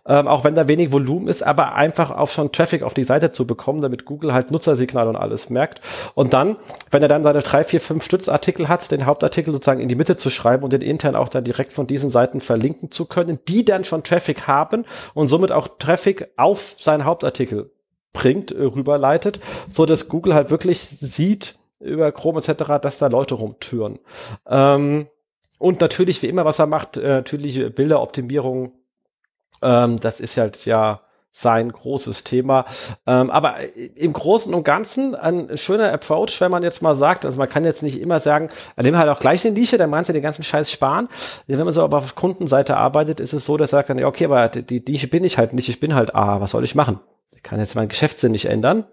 ähm, auch wenn da wenig Volumen ist, aber einfach auch schon Traffic auf die Seite zu bekommen, damit Google halt Nutzersignal und alles merkt. Und dann, wenn er dann seine drei, vier, fünf Stützartikel hat, den Hauptartikel sozusagen in die Mitte zu schreiben und den intern auch dann direkt von diesen Seiten verlinken zu können, die dann schon Traffic haben und somit auch Traffic auf seinen Hauptartikel bringt, äh, rüberleitet, so dass Google halt wirklich sieht, über Chrome etc., dass da Leute rumtüren. Ähm, und natürlich, wie immer, was er macht, äh, natürlich Bilderoptimierung. Ähm, das ist halt ja sein großes Thema. Ähm, aber im Großen und Ganzen ein schöner Approach, wenn man jetzt mal sagt, also man kann jetzt nicht immer sagen, nimm halt auch gleich eine Nische, dann meinst du den ganzen Scheiß sparen. Wenn man so aber auf Kundenseite arbeitet, ist es so, dass er sagt dann, ja, okay, aber die, Nische bin ich halt nicht, ich bin halt A, was soll ich machen? Ich kann jetzt meinen Geschäftssinn nicht ändern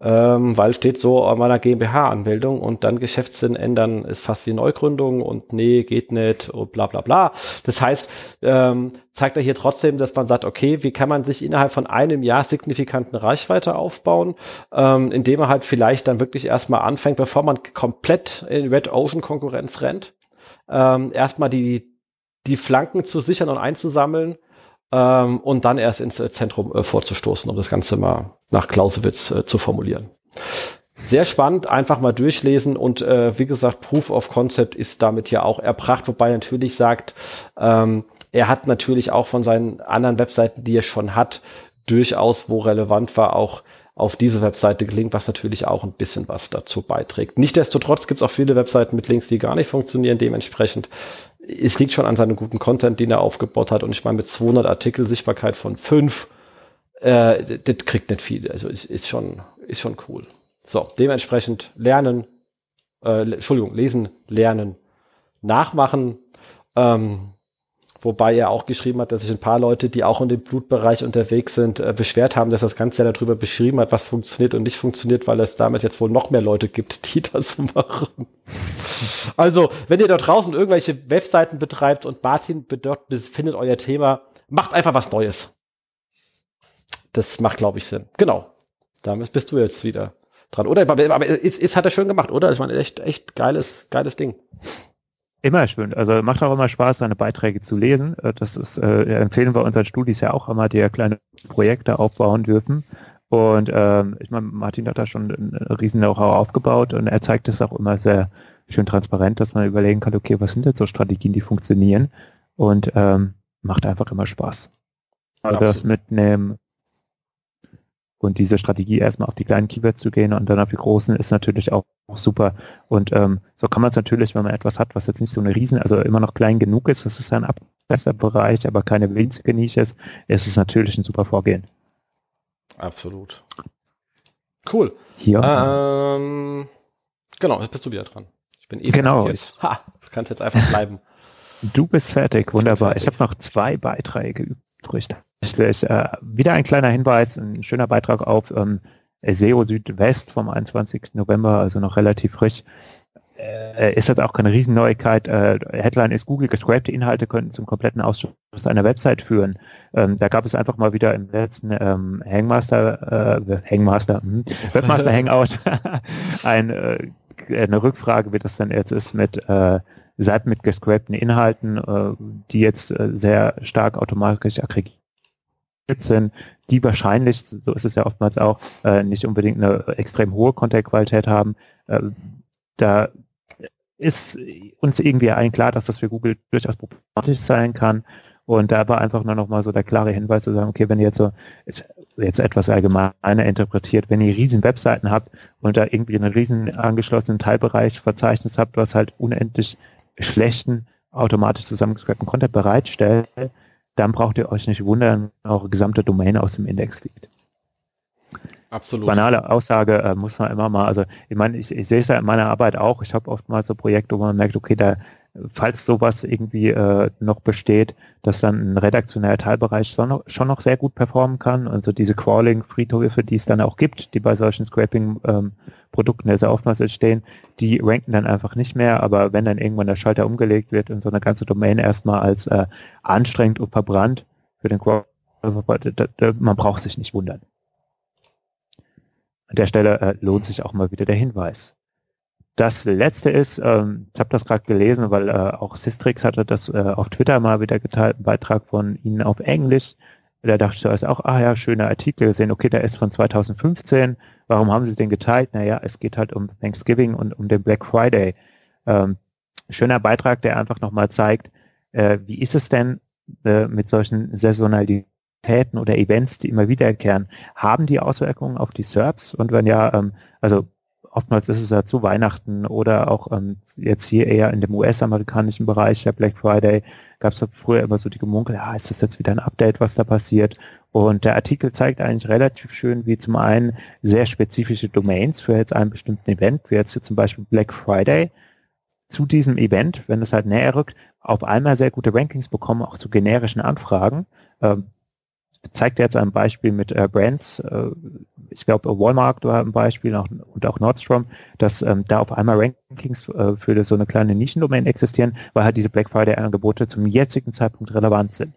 ähm, weil steht so an meiner GmbH-Anmeldung und dann Geschäftssinn ändern ist fast wie Neugründung und nee, geht nicht und bla bla bla. Das heißt, ähm, zeigt er hier trotzdem, dass man sagt, okay, wie kann man sich innerhalb von einem Jahr signifikanten Reichweite aufbauen, ähm, indem man halt vielleicht dann wirklich erstmal anfängt, bevor man komplett in Red Ocean Konkurrenz rennt, ähm, erstmal die, die Flanken zu sichern und einzusammeln, ähm, und dann erst ins äh, Zentrum äh, vorzustoßen, um das Ganze mal nach Clausewitz äh, zu formulieren. Sehr spannend, einfach mal durchlesen und äh, wie gesagt, Proof of Concept ist damit ja auch erbracht, wobei er natürlich sagt, ähm, er hat natürlich auch von seinen anderen Webseiten, die er schon hat, durchaus, wo relevant war, auch auf diese Webseite gelingt, was natürlich auch ein bisschen was dazu beiträgt. Nichtsdestotrotz gibt es auch viele Webseiten mit Links, die gar nicht funktionieren. Dementsprechend es liegt schon an seinem guten Content, den er aufgebaut hat. Und ich meine, mit 200 Artikel Sichtbarkeit von 5, äh, das kriegt nicht viel. Also ist, ist, schon, ist schon cool. So, dementsprechend lernen, äh, Entschuldigung, lesen, lernen, nachmachen. Ähm, Wobei er auch geschrieben hat, dass sich ein paar Leute, die auch in dem Blutbereich unterwegs sind, äh, beschwert haben, dass das Ganze ja darüber beschrieben hat, was funktioniert und nicht funktioniert, weil es damit jetzt wohl noch mehr Leute gibt, die das machen. also, wenn ihr dort draußen irgendwelche Webseiten betreibt und Martin dort befindet euer Thema, macht einfach was Neues. Das macht, glaube ich, Sinn. Genau. Damit bist du jetzt wieder dran. Oder? Aber es, es hat er schön gemacht, oder? Ich meine, echt, echt geiles, geiles Ding. Immer schön. Also macht auch immer Spaß, seine Beiträge zu lesen. Äh, das ist, äh, empfehlen wir unseren Studis ja auch immer, die ja kleine Projekte aufbauen dürfen. Und ähm, ich meine, Martin hat da schon einen riesen Know-how aufgebaut und er zeigt es auch immer sehr schön transparent, dass man überlegen kann, okay, was sind denn so Strategien, die funktionieren und ähm, macht einfach immer Spaß. Also das mitnehmen, und diese Strategie erstmal auf die kleinen Keywords zu gehen und dann auf die großen ist natürlich auch, auch super. Und ähm, so kann man es natürlich, wenn man etwas hat, was jetzt nicht so eine Riesen, also immer noch klein genug ist, das ist ein Bereich, aber keine winzige Nische ist, ist es natürlich ein super Vorgehen. Absolut. Cool. Hier. Ähm, genau, jetzt bist du wieder dran. Ich bin eh genau. jetzt. Ha, du kannst jetzt einfach bleiben. Du bist fertig, wunderbar. Ich, ich habe noch zwei Beiträge übrig. Äh, wieder ein kleiner Hinweis, ein schöner Beitrag auf ähm, SEO Südwest vom 21. November, also noch relativ frisch. Äh, ist das auch keine Riesenneuigkeit. Äh, Headline ist Google gescrapte Inhalte könnten zum kompletten Ausschluss einer Website führen. Ähm, da gab es einfach mal wieder im letzten ähm, Hangmaster, äh, Hangmaster, hm, Webmaster Hangout ein, äh, eine Rückfrage, wie das dann jetzt ist mit Seiten mit gescrapten Inhalten, äh, die jetzt äh, sehr stark automatisch aggregiert sind, die wahrscheinlich, so ist es ja oftmals auch, äh, nicht unbedingt eine extrem hohe Content-Qualität haben. Äh, da ist uns irgendwie allen klar, dass das für Google durchaus problematisch sein kann. Und da war einfach nur noch mal so der klare Hinweis zu sagen, okay, wenn ihr jetzt so jetzt etwas allgemeiner interpretiert, wenn ihr riesen Webseiten habt und da irgendwie einen riesen angeschlossenen Teilbereich Verzeichnis habt, was halt unendlich schlechten, automatisch zusammengeschreibten Content bereitstellt, dann braucht ihr euch nicht wundern, eure gesamte Domain aus dem Index fliegt. Absolut. Banale Aussage äh, muss man immer mal, also ich meine, ich, ich sehe es ja in meiner Arbeit auch, ich habe oftmals so Projekte, wo man merkt, okay, da falls sowas irgendwie äh, noch besteht, dass dann ein redaktioneller Teilbereich schon noch, schon noch sehr gut performen kann. Also diese Crawling-Friedhöfe, die es dann auch gibt, die bei solchen Scraping-Produkten ähm, sehr oftmals entstehen, die ranken dann einfach nicht mehr. Aber wenn dann irgendwann der Schalter umgelegt wird und so eine ganze Domain erstmal als äh, anstrengend und verbrannt für den Crawl, man braucht sich nicht wundern. An der Stelle äh, lohnt sich auch mal wieder der Hinweis. Das letzte ist, ähm, ich habe das gerade gelesen, weil äh, auch Sistrix hatte das äh, auf Twitter mal wieder geteilt, einen Beitrag von Ihnen auf Englisch. Da dachte ich zuerst auch, ah ja, schöner Artikel gesehen, okay, der ist von 2015. Warum haben Sie den geteilt? Naja, es geht halt um Thanksgiving und um den Black Friday. Ähm, schöner Beitrag, der einfach nochmal zeigt, äh, wie ist es denn äh, mit solchen Saisonalitäten oder Events, die immer wiederkehren? Haben die Auswirkungen auf die SERPs? Und wenn ja, ähm, also oftmals ist es ja zu Weihnachten oder auch ähm, jetzt hier eher in dem US-amerikanischen Bereich, der Black Friday, gab es ja früher immer so die Gemunkel, ja, ist das jetzt wieder ein Update, was da passiert? Und der Artikel zeigt eigentlich relativ schön, wie zum einen sehr spezifische Domains für jetzt einen bestimmten Event, wie jetzt hier zum Beispiel Black Friday, zu diesem Event, wenn es halt näher rückt, auf einmal sehr gute Rankings bekommen, auch zu generischen Anfragen. Ähm, zeigt jetzt ein Beispiel mit äh, Brands, äh, ich glaube Walmart war ein Beispiel auch, und auch Nordstrom, dass ähm, da auf einmal Rankings äh, für so eine kleine Nischendomain existieren, weil halt diese Black Friday Angebote zum jetzigen Zeitpunkt relevant sind.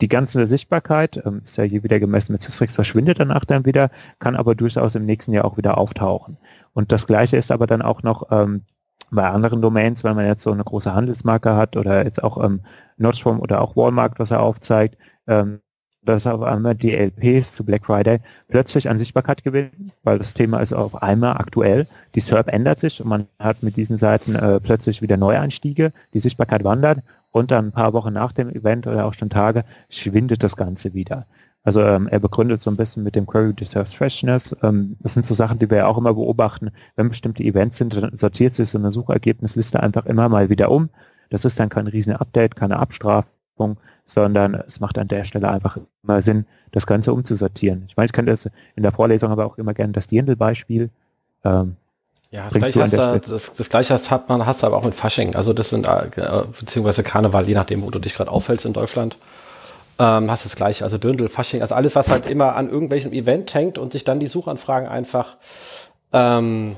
Die ganze Sichtbarkeit ähm, ist ja hier wieder gemessen mit Systrix, verschwindet danach dann wieder, kann aber durchaus im nächsten Jahr auch wieder auftauchen. Und das gleiche ist aber dann auch noch ähm, bei anderen Domains, wenn man jetzt so eine große Handelsmarke hat oder jetzt auch ähm, Nordstrom oder auch Walmart, was er aufzeigt, ähm, dass auf einmal die LPs zu Black Friday plötzlich an Sichtbarkeit gewinnen, weil das Thema ist auf einmal aktuell. Die SERP ändert sich und man hat mit diesen Seiten äh, plötzlich wieder Neueinstiege, die Sichtbarkeit wandert und dann ein paar Wochen nach dem Event oder auch schon Tage schwindet das Ganze wieder. Also ähm, er begründet so ein bisschen mit dem Query Deserves Freshness. Ähm, das sind so Sachen, die wir ja auch immer beobachten. Wenn bestimmte Events sind, dann sortiert sich so eine Suchergebnisliste einfach immer mal wieder um. Das ist dann kein riesen Update, keine Abstrafung, sondern es macht an der Stelle einfach immer Sinn, das Ganze umzusortieren. Ich meine, ich könnte es in der Vorlesung aber auch immer gerne das Dirndl-Beispiel. Ähm, ja, das gleiche, hast da, das, das gleiche hat man, hast du aber auch mit Fasching. Also das sind, äh, beziehungsweise Karneval, je nachdem, wo du dich gerade aufhältst in Deutschland. Ähm, hast das gleiche, also Dirndl, Fasching, also alles, was halt immer an irgendwelchem Event hängt und sich dann die Suchanfragen einfach ähm,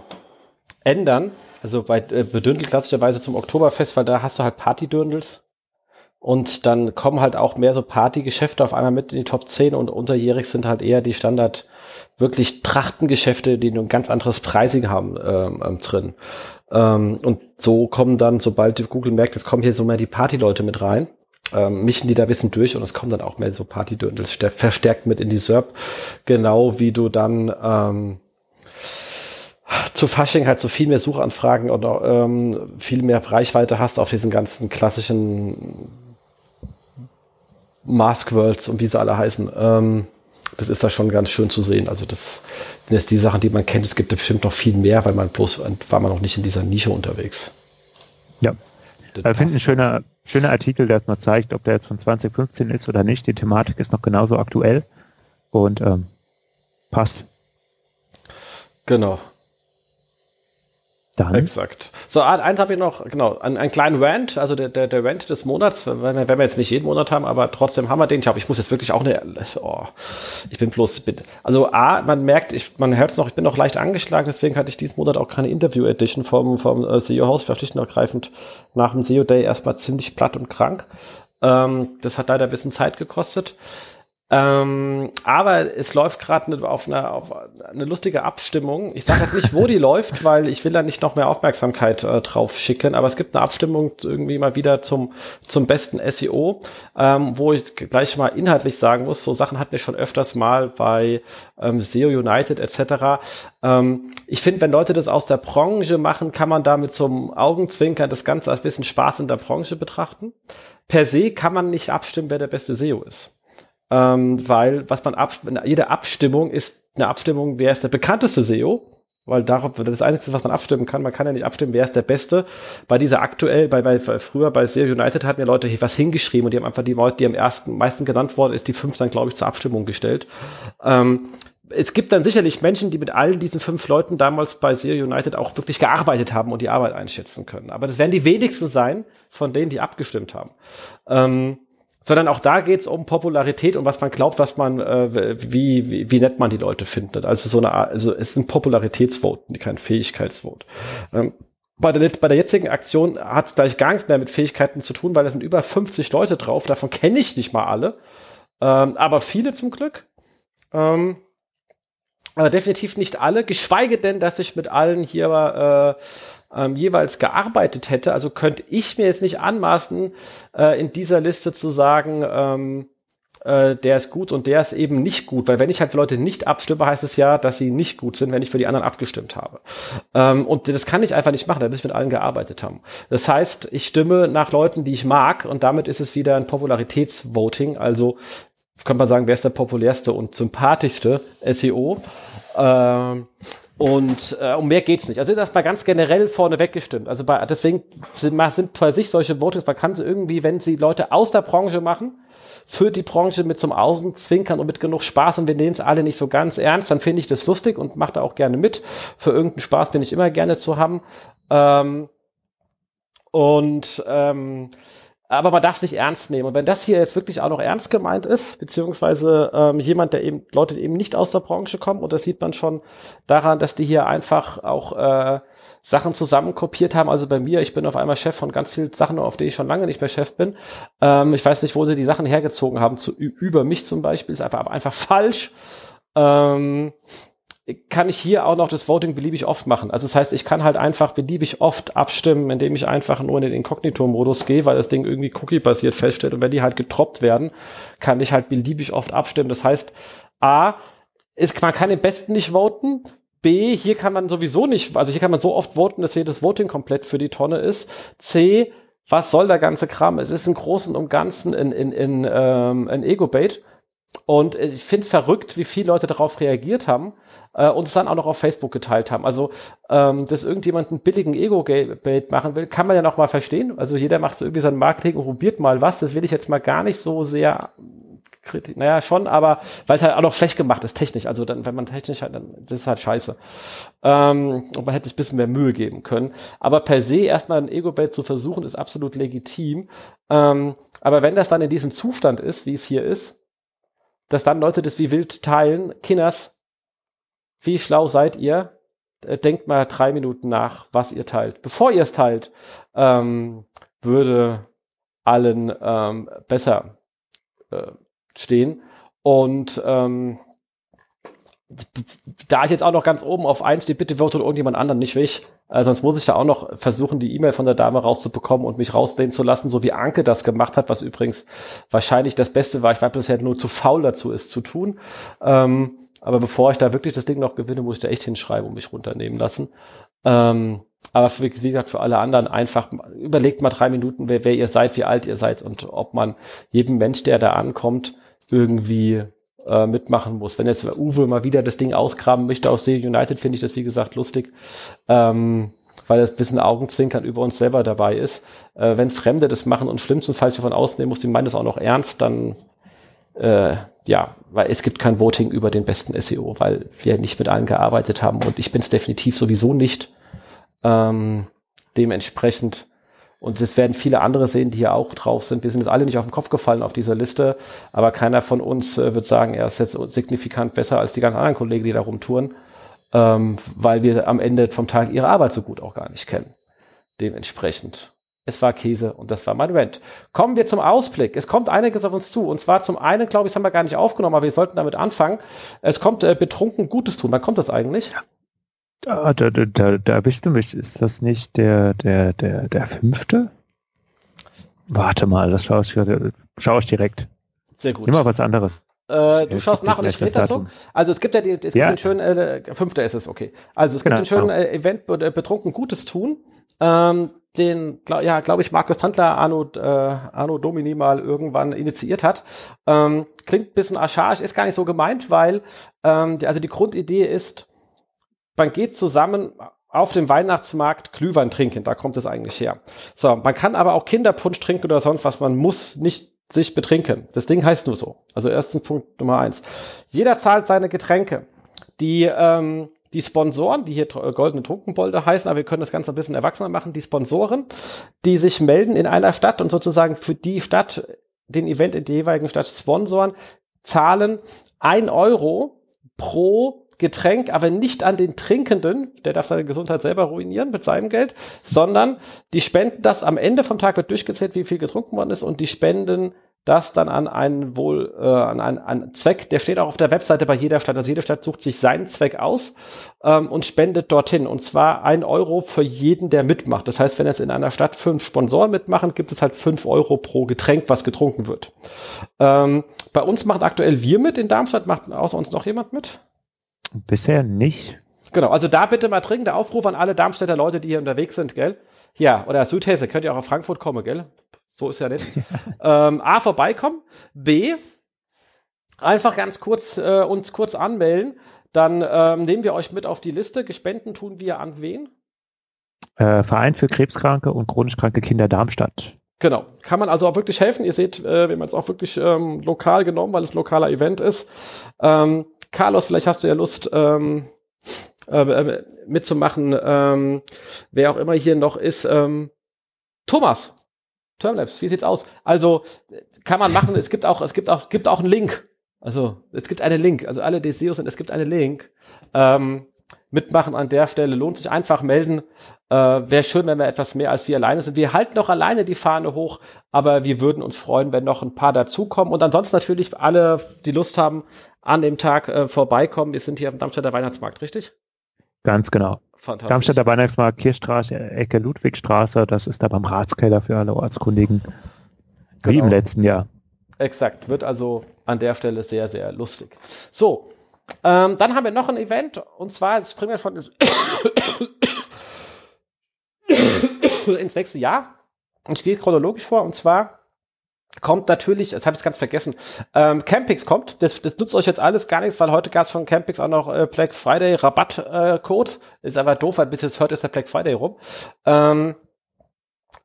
ändern. Also bei äh, Bedündel klassischerweise zum Oktoberfest, weil da hast du halt Party-Dürndels. Und dann kommen halt auch mehr so Partygeschäfte auf einmal mit in die Top 10 und unterjährig sind halt eher die Standard wirklich Trachtengeschäfte, die ein ganz anderes Pricing haben ähm, ähm, drin. Ähm, und so kommen dann, sobald Google merkt, es kommen hier so mehr die Partyleute mit rein, ähm, mischen die da ein bisschen durch und es kommen dann auch mehr so Partydürndels verstärkt mit in die SERP. Genau wie du dann ähm, zu Fasching halt so viel mehr Suchanfragen und ähm, viel mehr Reichweite hast auf diesen ganzen klassischen Mask Worlds und wie sie alle heißen. Ähm, das ist da schon ganz schön zu sehen. Also das sind jetzt die Sachen, die man kennt. Es gibt bestimmt noch viel mehr, weil man bloß war man noch nicht in dieser Nische unterwegs. Ja. Ich finde ein schöner, schöner Artikel, der jetzt mal zeigt, ob der jetzt von 2015 ist oder nicht. Die Thematik ist noch genauso aktuell und ähm, passt. Genau. Dann. Exakt. So, eins habe ich noch, genau, einen, einen kleinen Rant, also der, der, der Rant des Monats, wenn wir, wenn wir jetzt nicht jeden Monat haben, aber trotzdem haben wir den. Ich glaube, ich muss jetzt wirklich auch eine, oh, ich bin bloß, also A, man merkt, ich, man hört es noch, ich bin noch leicht angeschlagen, deswegen hatte ich diesen Monat auch keine Interview-Edition vom, vom äh, CEO-Haus, schlicht und ergreifend nach dem CEO-Day erstmal ziemlich platt und krank. Ähm, das hat leider ein bisschen Zeit gekostet. Ähm, aber es läuft gerade ne, auf, eine, auf eine lustige Abstimmung. Ich sage jetzt nicht, wo die läuft, weil ich will da nicht noch mehr Aufmerksamkeit äh, drauf schicken. Aber es gibt eine Abstimmung irgendwie mal wieder zum, zum besten SEO, ähm, wo ich gleich mal inhaltlich sagen muss, so Sachen hatten wir schon öfters mal bei ähm, SEO United etc. Ähm, ich finde, wenn Leute das aus der Branche machen, kann man damit zum Augenzwinkern das Ganze als bisschen Spaß in der Branche betrachten. Per se kann man nicht abstimmen, wer der beste SEO ist ähm, weil was man ab, jede Abstimmung ist eine Abstimmung, wer ist der bekannteste SEO, weil darauf das Einzige, was man abstimmen kann, man kann ja nicht abstimmen, wer ist der Beste. Bei dieser aktuell, bei, bei früher bei SEO United hatten ja Leute hier was hingeschrieben und die haben einfach die Leute, die am ersten meisten genannt worden ist, die fünf dann glaube ich zur Abstimmung gestellt. Ähm, es gibt dann sicherlich Menschen, die mit allen diesen fünf Leuten damals bei SEO United auch wirklich gearbeitet haben und die Arbeit einschätzen können. Aber das werden die wenigsten sein von denen, die abgestimmt haben. Ähm, sondern auch da geht es um Popularität und was man glaubt, was man, äh, wie, wie, wie nett man die Leute findet. Also so eine Art, also es ist ein Popularitätsvote, kein Fähigkeitsvote. Ähm, bei der, bei der jetzigen Aktion hat es gleich gar nichts mehr mit Fähigkeiten zu tun, weil da sind über 50 Leute drauf, davon kenne ich nicht mal alle, ähm, aber viele zum Glück. Ähm, aber definitiv nicht alle, geschweige denn, dass ich mit allen hier äh, ähm, jeweils gearbeitet hätte. Also könnte ich mir jetzt nicht anmaßen, äh, in dieser Liste zu sagen, ähm, äh, der ist gut und der ist eben nicht gut. Weil wenn ich halt für Leute nicht abstimme, heißt es ja, dass sie nicht gut sind, wenn ich für die anderen abgestimmt habe. Ähm, und das kann ich einfach nicht machen, da muss ich mit allen gearbeitet haben. Das heißt, ich stimme nach Leuten, die ich mag und damit ist es wieder ein Popularitätsvoting. Also könnte man sagen, wer ist der populärste und sympathischste SEO? Ähm, Und äh, um mehr geht's nicht. Also ist erstmal ganz generell vorneweg gestimmt. Also bei, deswegen sind, sind bei sich solche Votings, man kann sie irgendwie, wenn sie Leute aus der Branche machen, für die Branche mit zum Außenzwinkern und mit genug Spaß und wir nehmen es alle nicht so ganz ernst, dann finde ich das lustig und mache da auch gerne mit. Für irgendeinen Spaß bin ich immer gerne zu haben. Ähm, und ähm, aber man darf es nicht ernst nehmen. Und wenn das hier jetzt wirklich auch noch ernst gemeint ist, beziehungsweise ähm, jemand, der eben, Leute, die eben nicht aus der Branche kommen, und das sieht man schon daran, dass die hier einfach auch äh, Sachen zusammen kopiert haben. Also bei mir, ich bin auf einmal Chef von ganz vielen Sachen, auf denen ich schon lange nicht mehr Chef bin. Ähm, ich weiß nicht, wo sie die Sachen hergezogen haben, zu, über mich zum Beispiel, ist einfach, einfach falsch. Ähm, kann ich hier auch noch das Voting beliebig oft machen. Also das heißt, ich kann halt einfach beliebig oft abstimmen, indem ich einfach nur in den Inkognito-Modus gehe, weil das Ding irgendwie cookie-basiert feststellt. Und wenn die halt getroppt werden, kann ich halt beliebig oft abstimmen. Das heißt, A, ist, man kann den Besten nicht voten. B, hier kann man sowieso nicht, also hier kann man so oft voten, dass jedes Voting komplett für die Tonne ist. C, was soll der ganze Kram? Es ist im Großen und Ganzen ein, in, in, ähm, ein Ego-Bait. Und ich finde es verrückt, wie viele Leute darauf reagiert haben äh, und es dann auch noch auf Facebook geteilt haben. Also, ähm, dass irgendjemand einen billigen Ego-Bait machen will, kann man ja noch mal verstehen. Also jeder macht so irgendwie sein Marketing und probiert mal was. Das will ich jetzt mal gar nicht so sehr kritisch. Naja, schon, aber weil es halt auch noch schlecht gemacht ist, technisch. Also dann, wenn man technisch halt, dann ist es halt scheiße. Ähm, und man hätte sich ein bisschen mehr Mühe geben können. Aber per se erstmal ein Ego-Bait zu versuchen, ist absolut legitim. Ähm, aber wenn das dann in diesem Zustand ist, wie es hier ist, dass dann Leute das wie wild teilen. Kinders, wie schlau seid ihr? Äh, denkt mal drei Minuten nach, was ihr teilt. Bevor ihr es teilt, ähm, würde allen ähm, besser äh, stehen. Und ähm, da ich jetzt auch noch ganz oben auf eins stehe, bitte votet irgendjemand anderen, nicht ich. Äh, sonst muss ich da auch noch versuchen, die E-Mail von der Dame rauszubekommen und mich rausnehmen zu lassen, so wie Anke das gemacht hat, was übrigens wahrscheinlich das Beste war. Ich war bisher nur zu faul dazu, es zu tun. Ähm, aber bevor ich da wirklich das Ding noch gewinne, muss ich da echt hinschreiben und mich runternehmen lassen. Ähm, aber für, wie gesagt, für alle anderen einfach überlegt mal drei Minuten, wer, wer ihr seid, wie alt ihr seid und ob man jedem Mensch, der da ankommt, irgendwie äh, mitmachen muss. Wenn jetzt Uwe mal wieder das Ding ausgraben möchte aus See United, finde ich das wie gesagt lustig. Ähm, weil ein bisschen Augenzwinkern über uns selber dabei ist. Äh, wenn Fremde das machen und schlimmstenfalls davon ausnehmen muss, die meinen das auch noch ernst, dann äh, ja, weil es gibt kein Voting über den besten SEO, weil wir nicht mit allen gearbeitet haben und ich bin es definitiv sowieso nicht. Ähm, dementsprechend und es werden viele andere sehen, die hier auch drauf sind. Wir sind jetzt alle nicht auf den Kopf gefallen auf dieser Liste, aber keiner von uns äh, wird sagen, er ist jetzt signifikant besser als die ganzen anderen Kollegen, die da rumtouren, ähm, weil wir am Ende vom Tag ihre Arbeit so gut auch gar nicht kennen. Dementsprechend. Es war Käse und das war mein Rent. Kommen wir zum Ausblick. Es kommt einiges auf uns zu. Und zwar zum einen, glaube ich, das haben wir gar nicht aufgenommen, aber wir sollten damit anfangen. Es kommt äh, betrunken Gutes tun. Wann kommt das eigentlich? Ja. Da, da, da, da bist du mich. Ist das nicht der, der, der, der fünfte? Warte mal, das schaue ich, schaue ich direkt. Sehr gut. Immer was anderes. Äh, du schaust nach und ich rede dazu. Also es gibt ja die, es ja. gibt den schönen, äh, fünfter ist es, okay. Also es gibt genau, den schönen genau. äh, Event äh, betrunken Gutes tun. Ähm, den, glaub, ja, glaube ich, Markus Tandler Arno, äh, Arno Domini mal irgendwann initiiert hat. Ähm, klingt ein bisschen archaisch, ist gar nicht so gemeint, weil ähm, die, also die Grundidee ist, man geht zusammen auf dem Weihnachtsmarkt Glühwein trinken, da kommt es eigentlich her. So, man kann aber auch Kinderpunsch trinken oder sonst was, man muss nicht sich betrinken. Das Ding heißt nur so. Also erstens Punkt Nummer eins. Jeder zahlt seine Getränke. Die, ähm, die Sponsoren, die hier goldene Trunkenbolde heißen, aber wir können das Ganze ein bisschen erwachsener machen, die Sponsoren, die sich melden in einer Stadt und sozusagen für die Stadt, den Event in der jeweiligen Stadt sponsoren, zahlen ein Euro pro Getränk, aber nicht an den Trinkenden, der darf seine Gesundheit selber ruinieren mit seinem Geld, sondern die spenden das am Ende vom Tag wird durchgezählt, wie viel getrunken worden ist und die spenden das dann an einen wohl äh, an einen, einen Zweck, der steht auch auf der Webseite bei jeder Stadt. Also jede Stadt sucht sich seinen Zweck aus ähm, und spendet dorthin. Und zwar ein Euro für jeden, der mitmacht. Das heißt, wenn jetzt in einer Stadt fünf Sponsoren mitmachen, gibt es halt fünf Euro pro Getränk, was getrunken wird. Ähm, bei uns macht aktuell wir mit in Darmstadt. Macht außer uns noch jemand mit? Bisher nicht. Genau, also da bitte mal dringender Aufruf an alle Darmstädter Leute, die hier unterwegs sind, gell? Ja, oder Südhesse, könnt ihr auch auf Frankfurt kommen, gell? So ist ja nicht. ähm, A, vorbeikommen. B, einfach ganz kurz äh, uns kurz anmelden. dann ähm, nehmen wir euch mit auf die Liste. Gespenden tun wir an wen? Äh, Verein für Krebskranke und chronisch kranke Kinder Darmstadt. Genau, kann man also auch wirklich helfen. Ihr seht, äh, wir haben es auch wirklich ähm, lokal genommen, weil es ein lokaler Event ist. Ähm, Carlos, vielleicht hast du ja Lust ähm, äh, äh mitzumachen. Ähm, wer auch immer hier noch ist. Ähm, Thomas, Termlabs, wie sieht's aus? Also kann man machen. es gibt auch, es gibt auch, gibt auch einen Link. Also es gibt einen Link. Also alle, die SEO sind, es gibt einen Link. Ähm, mitmachen an der Stelle lohnt sich einfach melden. Äh, Wäre schön, wenn wir etwas mehr als wir alleine sind. Wir halten noch alleine die Fahne hoch, aber wir würden uns freuen, wenn noch ein paar dazukommen. Und ansonsten natürlich alle, die Lust haben, an dem Tag äh, vorbeikommen. Wir sind hier am Darmstädter Weihnachtsmarkt, richtig? Ganz genau. Fantastisch. Darmstädter Weihnachtsmarkt, Kirchstraße, Ecke Ludwigstraße, das ist da beim Ratskeller für alle Ortskundigen. Genau. Wie im genau. letzten Jahr. Exakt, wird also an der Stelle sehr, sehr lustig. So, ähm, dann haben wir noch ein Event und zwar, jetzt springen wir schon ins nächste Jahr. Ich gehe chronologisch vor und zwar kommt natürlich, das habe ich ganz vergessen, ähm, Campix kommt. Das, das nutzt euch jetzt alles gar nichts, weil heute gab es von Campix auch noch äh, Black Friday Rabattcode. Äh, ist aber doof, weil bis jetzt heute ist der Black Friday rum. Ähm,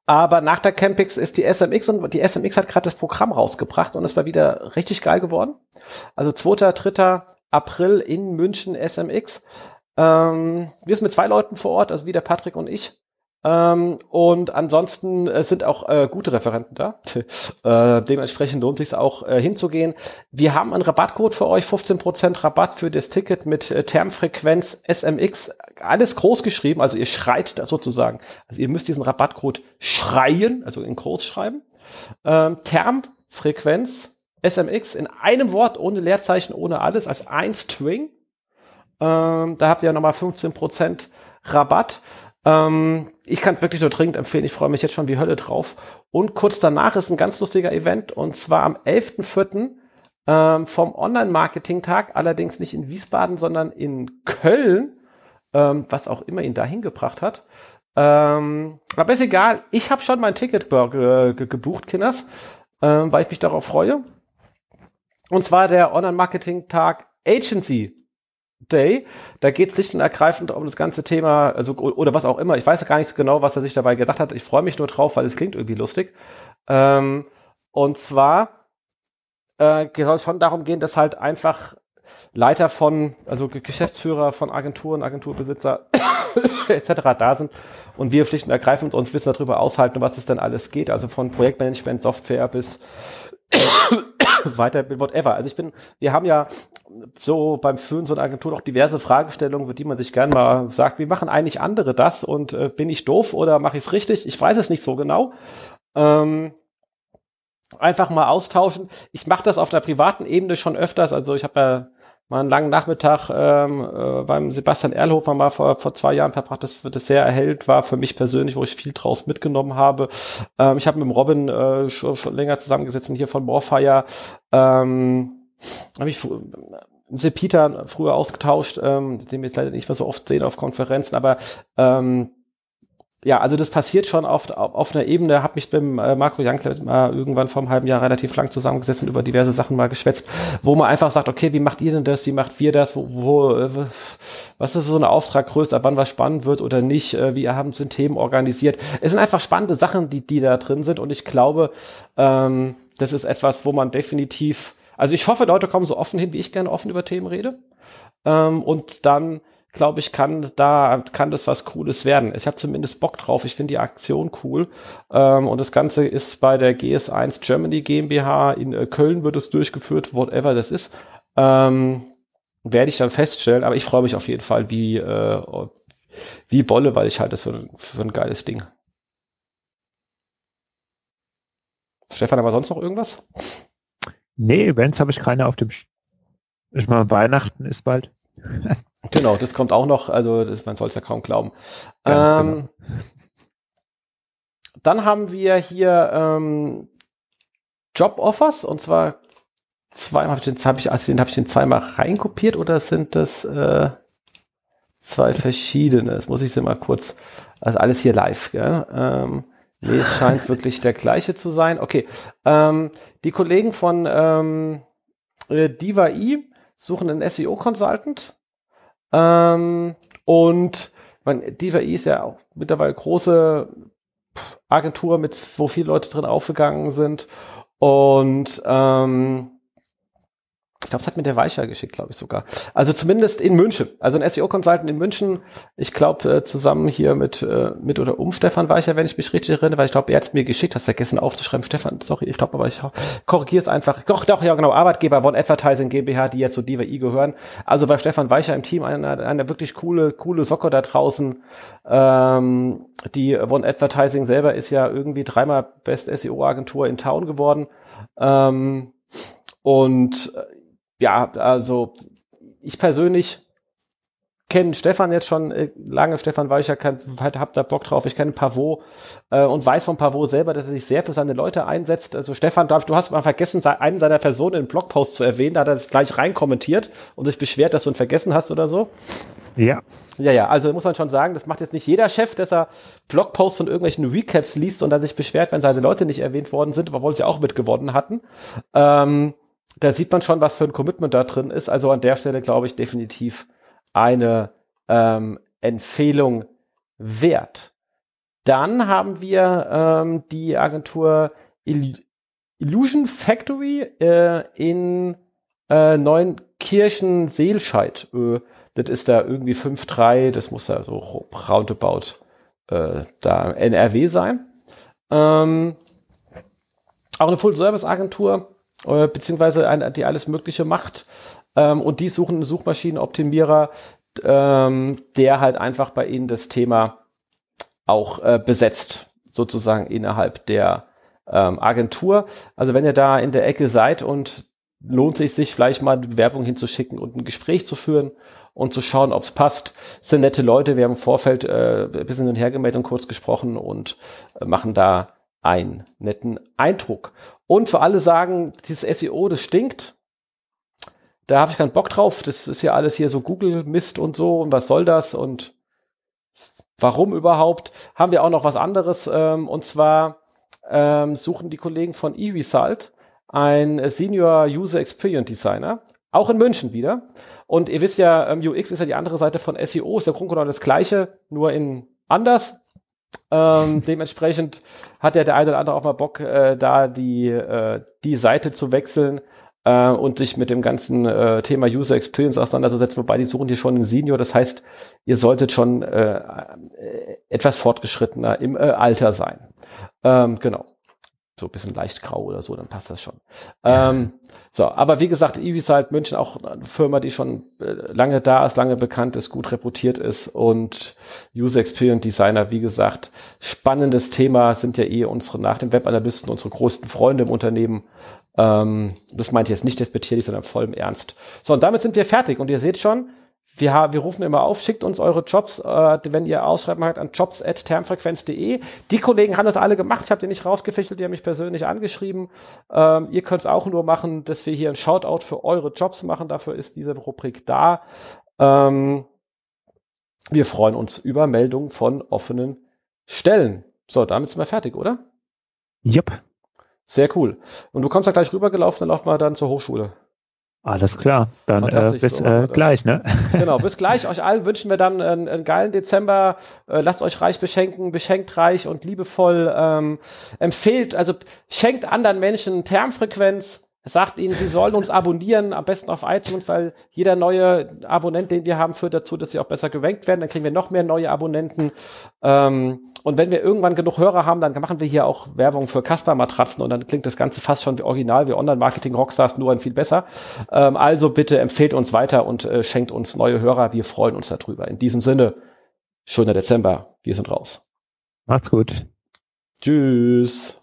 aber nach der Campix ist die SMX und die SMX hat gerade das Programm rausgebracht und es war wieder richtig geil geworden. Also 2., 3. April in München SMX. Ähm, wir sind mit zwei Leuten vor Ort, also wie der Patrick und ich. Ähm, und ansonsten äh, sind auch äh, gute Referenten da. äh, dementsprechend lohnt sich auch äh, hinzugehen. Wir haben einen Rabattcode für euch, 15% Rabatt für das Ticket mit äh, Termfrequenz SMX. Alles groß geschrieben, also ihr schreit da sozusagen. Also ihr müsst diesen Rabattcode schreien, also in groß schreiben. Ähm, Termfrequenz SMX in einem Wort, ohne Leerzeichen, ohne alles, also ein String. Ähm, da habt ihr nochmal 15% Rabatt. Ähm, ich kann wirklich nur dringend empfehlen. Ich freue mich jetzt schon wie Hölle drauf. Und kurz danach ist ein ganz lustiger Event und zwar am 11.04. Ähm, vom Online-Marketing-Tag, allerdings nicht in Wiesbaden, sondern in Köln, ähm, was auch immer ihn dahin gebracht hat. Ähm, aber ist egal, ich habe schon mein Ticket ge ge gebucht, Kinders, ähm, weil ich mich darauf freue. Und zwar der Online-Marketing-Tag Agency Day. Da geht es schlicht und ergreifend um das ganze Thema, also oder was auch immer. Ich weiß gar nicht so genau, was er sich dabei gedacht hat. Ich freue mich nur drauf, weil es klingt irgendwie lustig. Ähm, und zwar äh, soll es schon darum gehen, dass halt einfach Leiter von, also Geschäftsführer von Agenturen, Agenturbesitzer etc. da sind und wir schlicht und ergreifend uns ein bisschen darüber aushalten, was es denn alles geht. Also von Projektmanagement, Software bis weiter, whatever. Also ich bin, wir haben ja so beim Führen so einer Agentur noch diverse Fragestellungen, für die man sich gerne mal sagt, wie machen eigentlich andere das und äh, bin ich doof oder mache ich es richtig? Ich weiß es nicht so genau. Ähm, einfach mal austauschen. Ich mache das auf der privaten Ebene schon öfters. Also ich habe ja mal einen langen Nachmittag ähm, äh, beim Sebastian Erlhofer mal vor, vor zwei Jahren verbracht, das, das sehr erhellt war für mich persönlich, wo ich viel draus mitgenommen habe. Ähm, ich habe mit dem Robin äh, schon, schon länger zusammengesessen hier von Morfire. Ähm, habe ich mit Peter früher ausgetauscht, ähm, den wir jetzt leider nicht mehr so oft sehen auf Konferenzen, aber ähm, ja, also das passiert schon auf, auf, auf einer Ebene, habe mich mit äh, Marco Janklet mal irgendwann vor einem halben Jahr relativ lang zusammengesetzt und über diverse Sachen mal geschwätzt, wo man einfach sagt, okay, wie macht ihr denn das, wie macht wir das, wo, wo äh, was ist so eine Auftraggröße, ab wann was spannend wird oder nicht, äh, wie haben sind Themen organisiert. Es sind einfach spannende Sachen, die, die da drin sind. Und ich glaube, ähm, das ist etwas, wo man definitiv, also ich hoffe, Leute kommen so offen hin, wie ich gerne offen über Themen rede. Ähm, und dann glaube ich, kann da kann das was Cooles werden. Ich habe zumindest Bock drauf. Ich finde die Aktion cool. Ähm, und das Ganze ist bei der GS1 Germany GmbH in äh, Köln wird es durchgeführt, whatever das ist. Ähm, werde ich dann feststellen. Aber ich freue mich auf jeden Fall wie äh, wie Bolle, weil ich halte das für, für ein geiles Ding. Stefan, aber sonst noch irgendwas? Nee, Events habe ich keine auf dem. Sch ich meine, Weihnachten ist bald. Genau, das kommt auch noch, also das, man soll es ja kaum glauben. Ähm, genau. Dann haben wir hier ähm, Job-Offers und zwar zweimal habe ich den, hab ich, also den habe ich den zweimal reinkopiert oder sind das äh, zwei verschiedene? Das muss ich sie mal kurz, also alles hier live, gell? Ähm, nee, es scheint wirklich der gleiche zu sein. Okay, ähm, die Kollegen von ähm, äh, Diva I suchen einen SEO-Consultant Ähm, und man, DVI ist ja auch mittlerweile große Agentur, mit wo viele Leute drin aufgegangen sind. Und ähm, glaube, es hat mir der Weicher geschickt, glaube ich sogar. Also zumindest in München. Also ein SEO-Consultant in München. Ich glaube, äh, zusammen hier mit, äh, mit oder um Stefan Weicher, wenn ich mich richtig erinnere, weil ich glaube, er hat es mir geschickt, hat vergessen aufzuschreiben. Stefan, sorry, ich glaube, aber ich korrigiere es einfach. Doch, doch, ja, genau. Arbeitgeber von Advertising GmbH, die jetzt zu DWI gehören. Also bei Stefan Weicher im Team eine, eine wirklich coole, coole Socke da draußen. Ähm, die Von Advertising selber ist ja irgendwie dreimal Best SEO-Agentur in Town geworden. Ähm, und äh, ja, also ich persönlich kenne Stefan jetzt schon äh, lange, Stefan Weicher, kann, hab da Bock drauf, ich kenne Pavot äh, und weiß von Pavot selber, dass er sich sehr für seine Leute einsetzt. Also Stefan, du hast mal vergessen, einen seiner Personen im Blogpost zu erwähnen, da hat er das gleich rein kommentiert und sich beschwert, dass du ihn vergessen hast oder so. Ja. Ja, ja, also muss man schon sagen, das macht jetzt nicht jeder Chef, dass er Blogposts von irgendwelchen Recaps liest und dann sich beschwert, wenn seine Leute nicht erwähnt worden sind, obwohl sie auch mitgewonnen hatten. Ähm, da sieht man schon, was für ein Commitment da drin ist. Also an der Stelle glaube ich definitiv eine ähm, Empfehlung wert. Dann haben wir ähm, die Agentur Il Illusion Factory äh, in äh, Neunkirchen Seelscheid. Äh, das ist da irgendwie 5-3, das muss da so roundabout äh, da NRW sein. Ähm, auch eine Full-Service-Agentur, äh, beziehungsweise eine, die alles Mögliche macht. Ähm, und die suchen einen Suchmaschinenoptimierer, ähm, der halt einfach bei ihnen das Thema auch äh, besetzt, sozusagen innerhalb der ähm, Agentur. Also wenn ihr da in der Ecke seid und lohnt sich, sich vielleicht mal eine Bewerbung hinzuschicken und ein Gespräch zu führen und zu schauen, ob es passt. Das sind nette Leute. Wir haben im Vorfeld äh, ein bisschen hin und her gemeldet und kurz gesprochen und äh, machen da einen netten Eindruck. Und für alle sagen, dieses SEO, das stinkt. Da habe ich keinen Bock drauf. Das ist ja alles hier so Google-Mist und so. Und was soll das? Und warum überhaupt? Haben wir auch noch was anderes. Ähm, und zwar ähm, suchen die Kollegen von eResult ein Senior User Experience Designer. Auch in München wieder. Und ihr wisst ja, ähm, UX ist ja die andere Seite von SEO, ist ja grundsätzlich das gleiche, nur in anders. Ähm, dementsprechend hat ja der eine oder andere auch mal Bock, äh, da die, äh, die Seite zu wechseln äh, und sich mit dem ganzen äh, Thema User Experience auseinanderzusetzen, wobei die suchen hier schon einen Senior. Das heißt, ihr solltet schon äh, äh etwas fortgeschrittener im äh, Alter sein. Ähm, genau so ein bisschen leicht grau oder so, dann passt das schon. Ähm, so, aber wie gesagt, Evisalt München auch eine Firma, die schon äh, lange da ist, lange bekannt ist, gut reputiert ist und User Experience Designer, wie gesagt, spannendes Thema, sind ja eh unsere nach dem Webanalysten unsere größten Freunde im Unternehmen. Ähm, das meinte ich jetzt nicht despektierlich, sondern voll im Ernst. So, und damit sind wir fertig und ihr seht schon, wir, haben, wir rufen immer auf, schickt uns eure Jobs, äh, wenn ihr ausschreiben habt, an jobs.termfrequenz.de. Die Kollegen haben das alle gemacht, ich habe die nicht rausgefichtet, die haben mich persönlich angeschrieben. Ähm, ihr könnt es auch nur machen, dass wir hier ein Shoutout für eure Jobs machen, dafür ist diese Rubrik da. Ähm, wir freuen uns über Meldungen von offenen Stellen. So, damit sind wir fertig, oder? Jupp. Sehr cool. Und du kommst da gleich rübergelaufen, dann laufen wir dann zur Hochschule. Alles klar, dann äh, bis so äh, gleich, ne? Genau, bis gleich. Euch allen wünschen wir dann einen, einen geilen Dezember. Äh, lasst euch reich beschenken, beschenkt reich und liebevoll. Ähm, empfehlt, also schenkt anderen Menschen Termfrequenz. Sagt ihnen, sie sollen uns abonnieren, am besten auf iTunes, weil jeder neue Abonnent, den wir haben, führt dazu, dass wir auch besser gewankt werden. Dann kriegen wir noch mehr neue Abonnenten. Ähm, und wenn wir irgendwann genug Hörer haben, dann machen wir hier auch Werbung für Casper-Matratzen und dann klingt das Ganze fast schon wie original, wie Online-Marketing-Rockstars, nur ein viel besser. Ähm, also bitte empfehlt uns weiter und äh, schenkt uns neue Hörer. Wir freuen uns darüber. In diesem Sinne, schöner Dezember. Wir sind raus. Macht's gut. Tschüss.